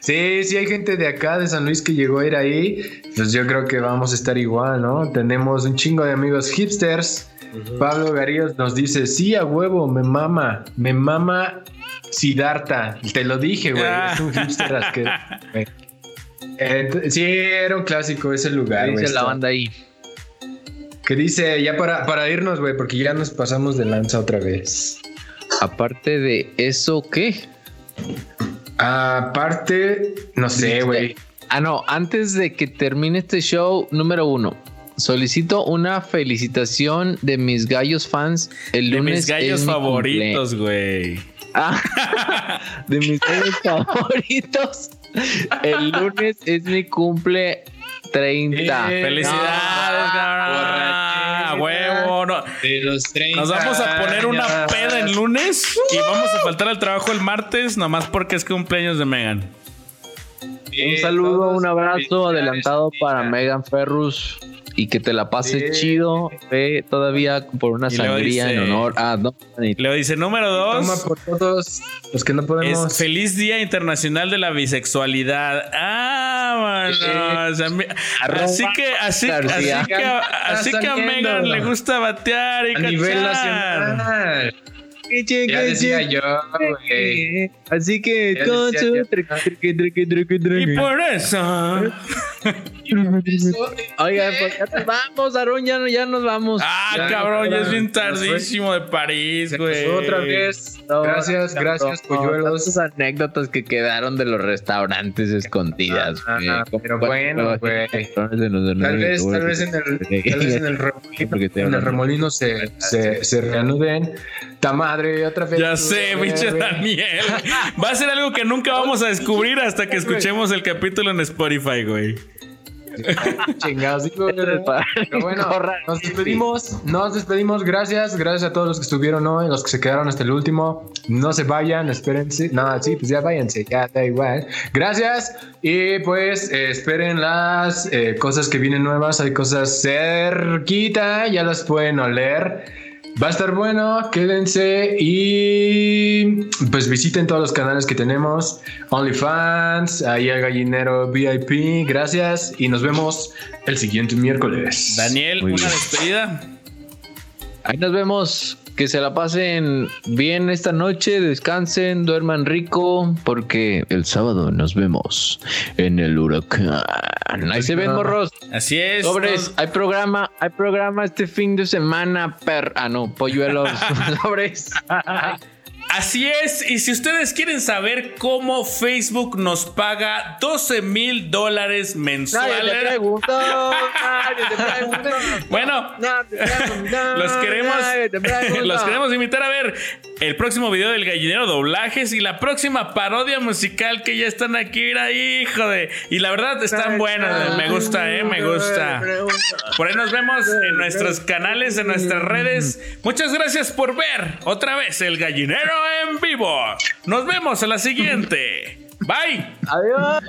Sí, sí, hay gente de acá, de San Luis, que llegó a ir ahí. Pues yo creo que vamos a estar igual, ¿no? Tenemos un chingo de amigos hipsters. Pablo Garíos nos dice: Sí, a huevo, me mama, me mama Siddhartha. Te lo dije, güey. Ah. Es un hipster asqueroso, güey. Eh, sí, era un clásico ese lugar, ¿Qué güey. dice la banda ahí? Que dice, ya para, para irnos, güey, porque ya nos pasamos de lanza otra vez. Aparte de eso, ¿qué? Aparte, no sé, güey. Ah, no, antes de que termine este show, número uno. Solicito una felicitación de mis gallos fans. El De lunes mis gallos favoritos, güey. Ah, de mis gallos favoritos. El lunes es mi cumple 30. Eh, Felicidades, No, cabrón. Huevo. no. De los 30. Nos vamos a poner una años. peda el lunes y vamos a faltar al trabajo el martes, nomás porque es cumpleaños de Megan. Un saludo, un abrazo adelantado para. Megan Ferrus y que te la pases Sí. chido. Ve todavía por una luego sangría en honor a Don Juanito. Leo dice número Toma dos. por todos los que no podemos. Es Feliz Día Internacional de la Bisexualidad. Ah, manos. A mí- Así que, así, que, así que a. Megan le gusta batear y a nivel cachar. nacional. Ya decía yo, güey. Así que Ya con su yo. triqui, triqui, triqui, triqui, Y por eso. Oigan, pues ya nos vamos, Aarón, ya, ya nos vamos. Ah, Ya, cabrón, ya es bien tardísimo de París, güey. otra vez. No, gracias, no, gracias, no, polluelos. tantas anécdotas que quedaron de los restaurantes escondidas. Ah, güey. ah, pero bueno, güey. Tal vez, tal vez en el, tal vez en el remolino, en el remolino se, se, se reanuden. Ta madre, otra vez. Ya sé, pinche. Daniel. Va a ser algo que nunca vamos a descubrir hasta que escuchemos el capítulo en Spotify, güey. Chingados, digo, pero bueno, nos despedimos, nos despedimos. Gracias, gracias a todos los que estuvieron hoy, los que se quedaron hasta el último. No se vayan, espérense. No, sí, pues ya váyanse, ya da igual. Gracias y pues eh, esperen las eh, cosas que vienen nuevas. Hay cosas cerquita, ya las pueden oler. Va a estar bueno, quédense y pues visiten todos los canales que tenemos. OnlyFans, ahí el gallinero VIP, gracias y nos vemos el siguiente miércoles. Daniel, una despedida. Ahí nos vemos. Que se la pasen bien esta noche, descansen, duerman rico, porque el sábado nos vemos en el huracán. Ahí se ven, morros. Así es. Sobres, hay programa, hay programa este fin de semana, per. Ah, no, polluelos. Sobres. Así es, y si ustedes quieren saber cómo Facebook nos paga 12 mil dólares mensuales. bueno, los queremos, los queremos invitar a ver el próximo video del gallinero doblajes y la próxima parodia musical que ya están aquí. Mira, hijo de. Y la verdad están buenas. Me gusta, eh, me gusta. Por ahí nos vemos en nuestros canales, en nuestras redes. Muchas gracias por ver otra vez el gallinero en vivo. Nos vemos en la siguiente. Bye. Adiós.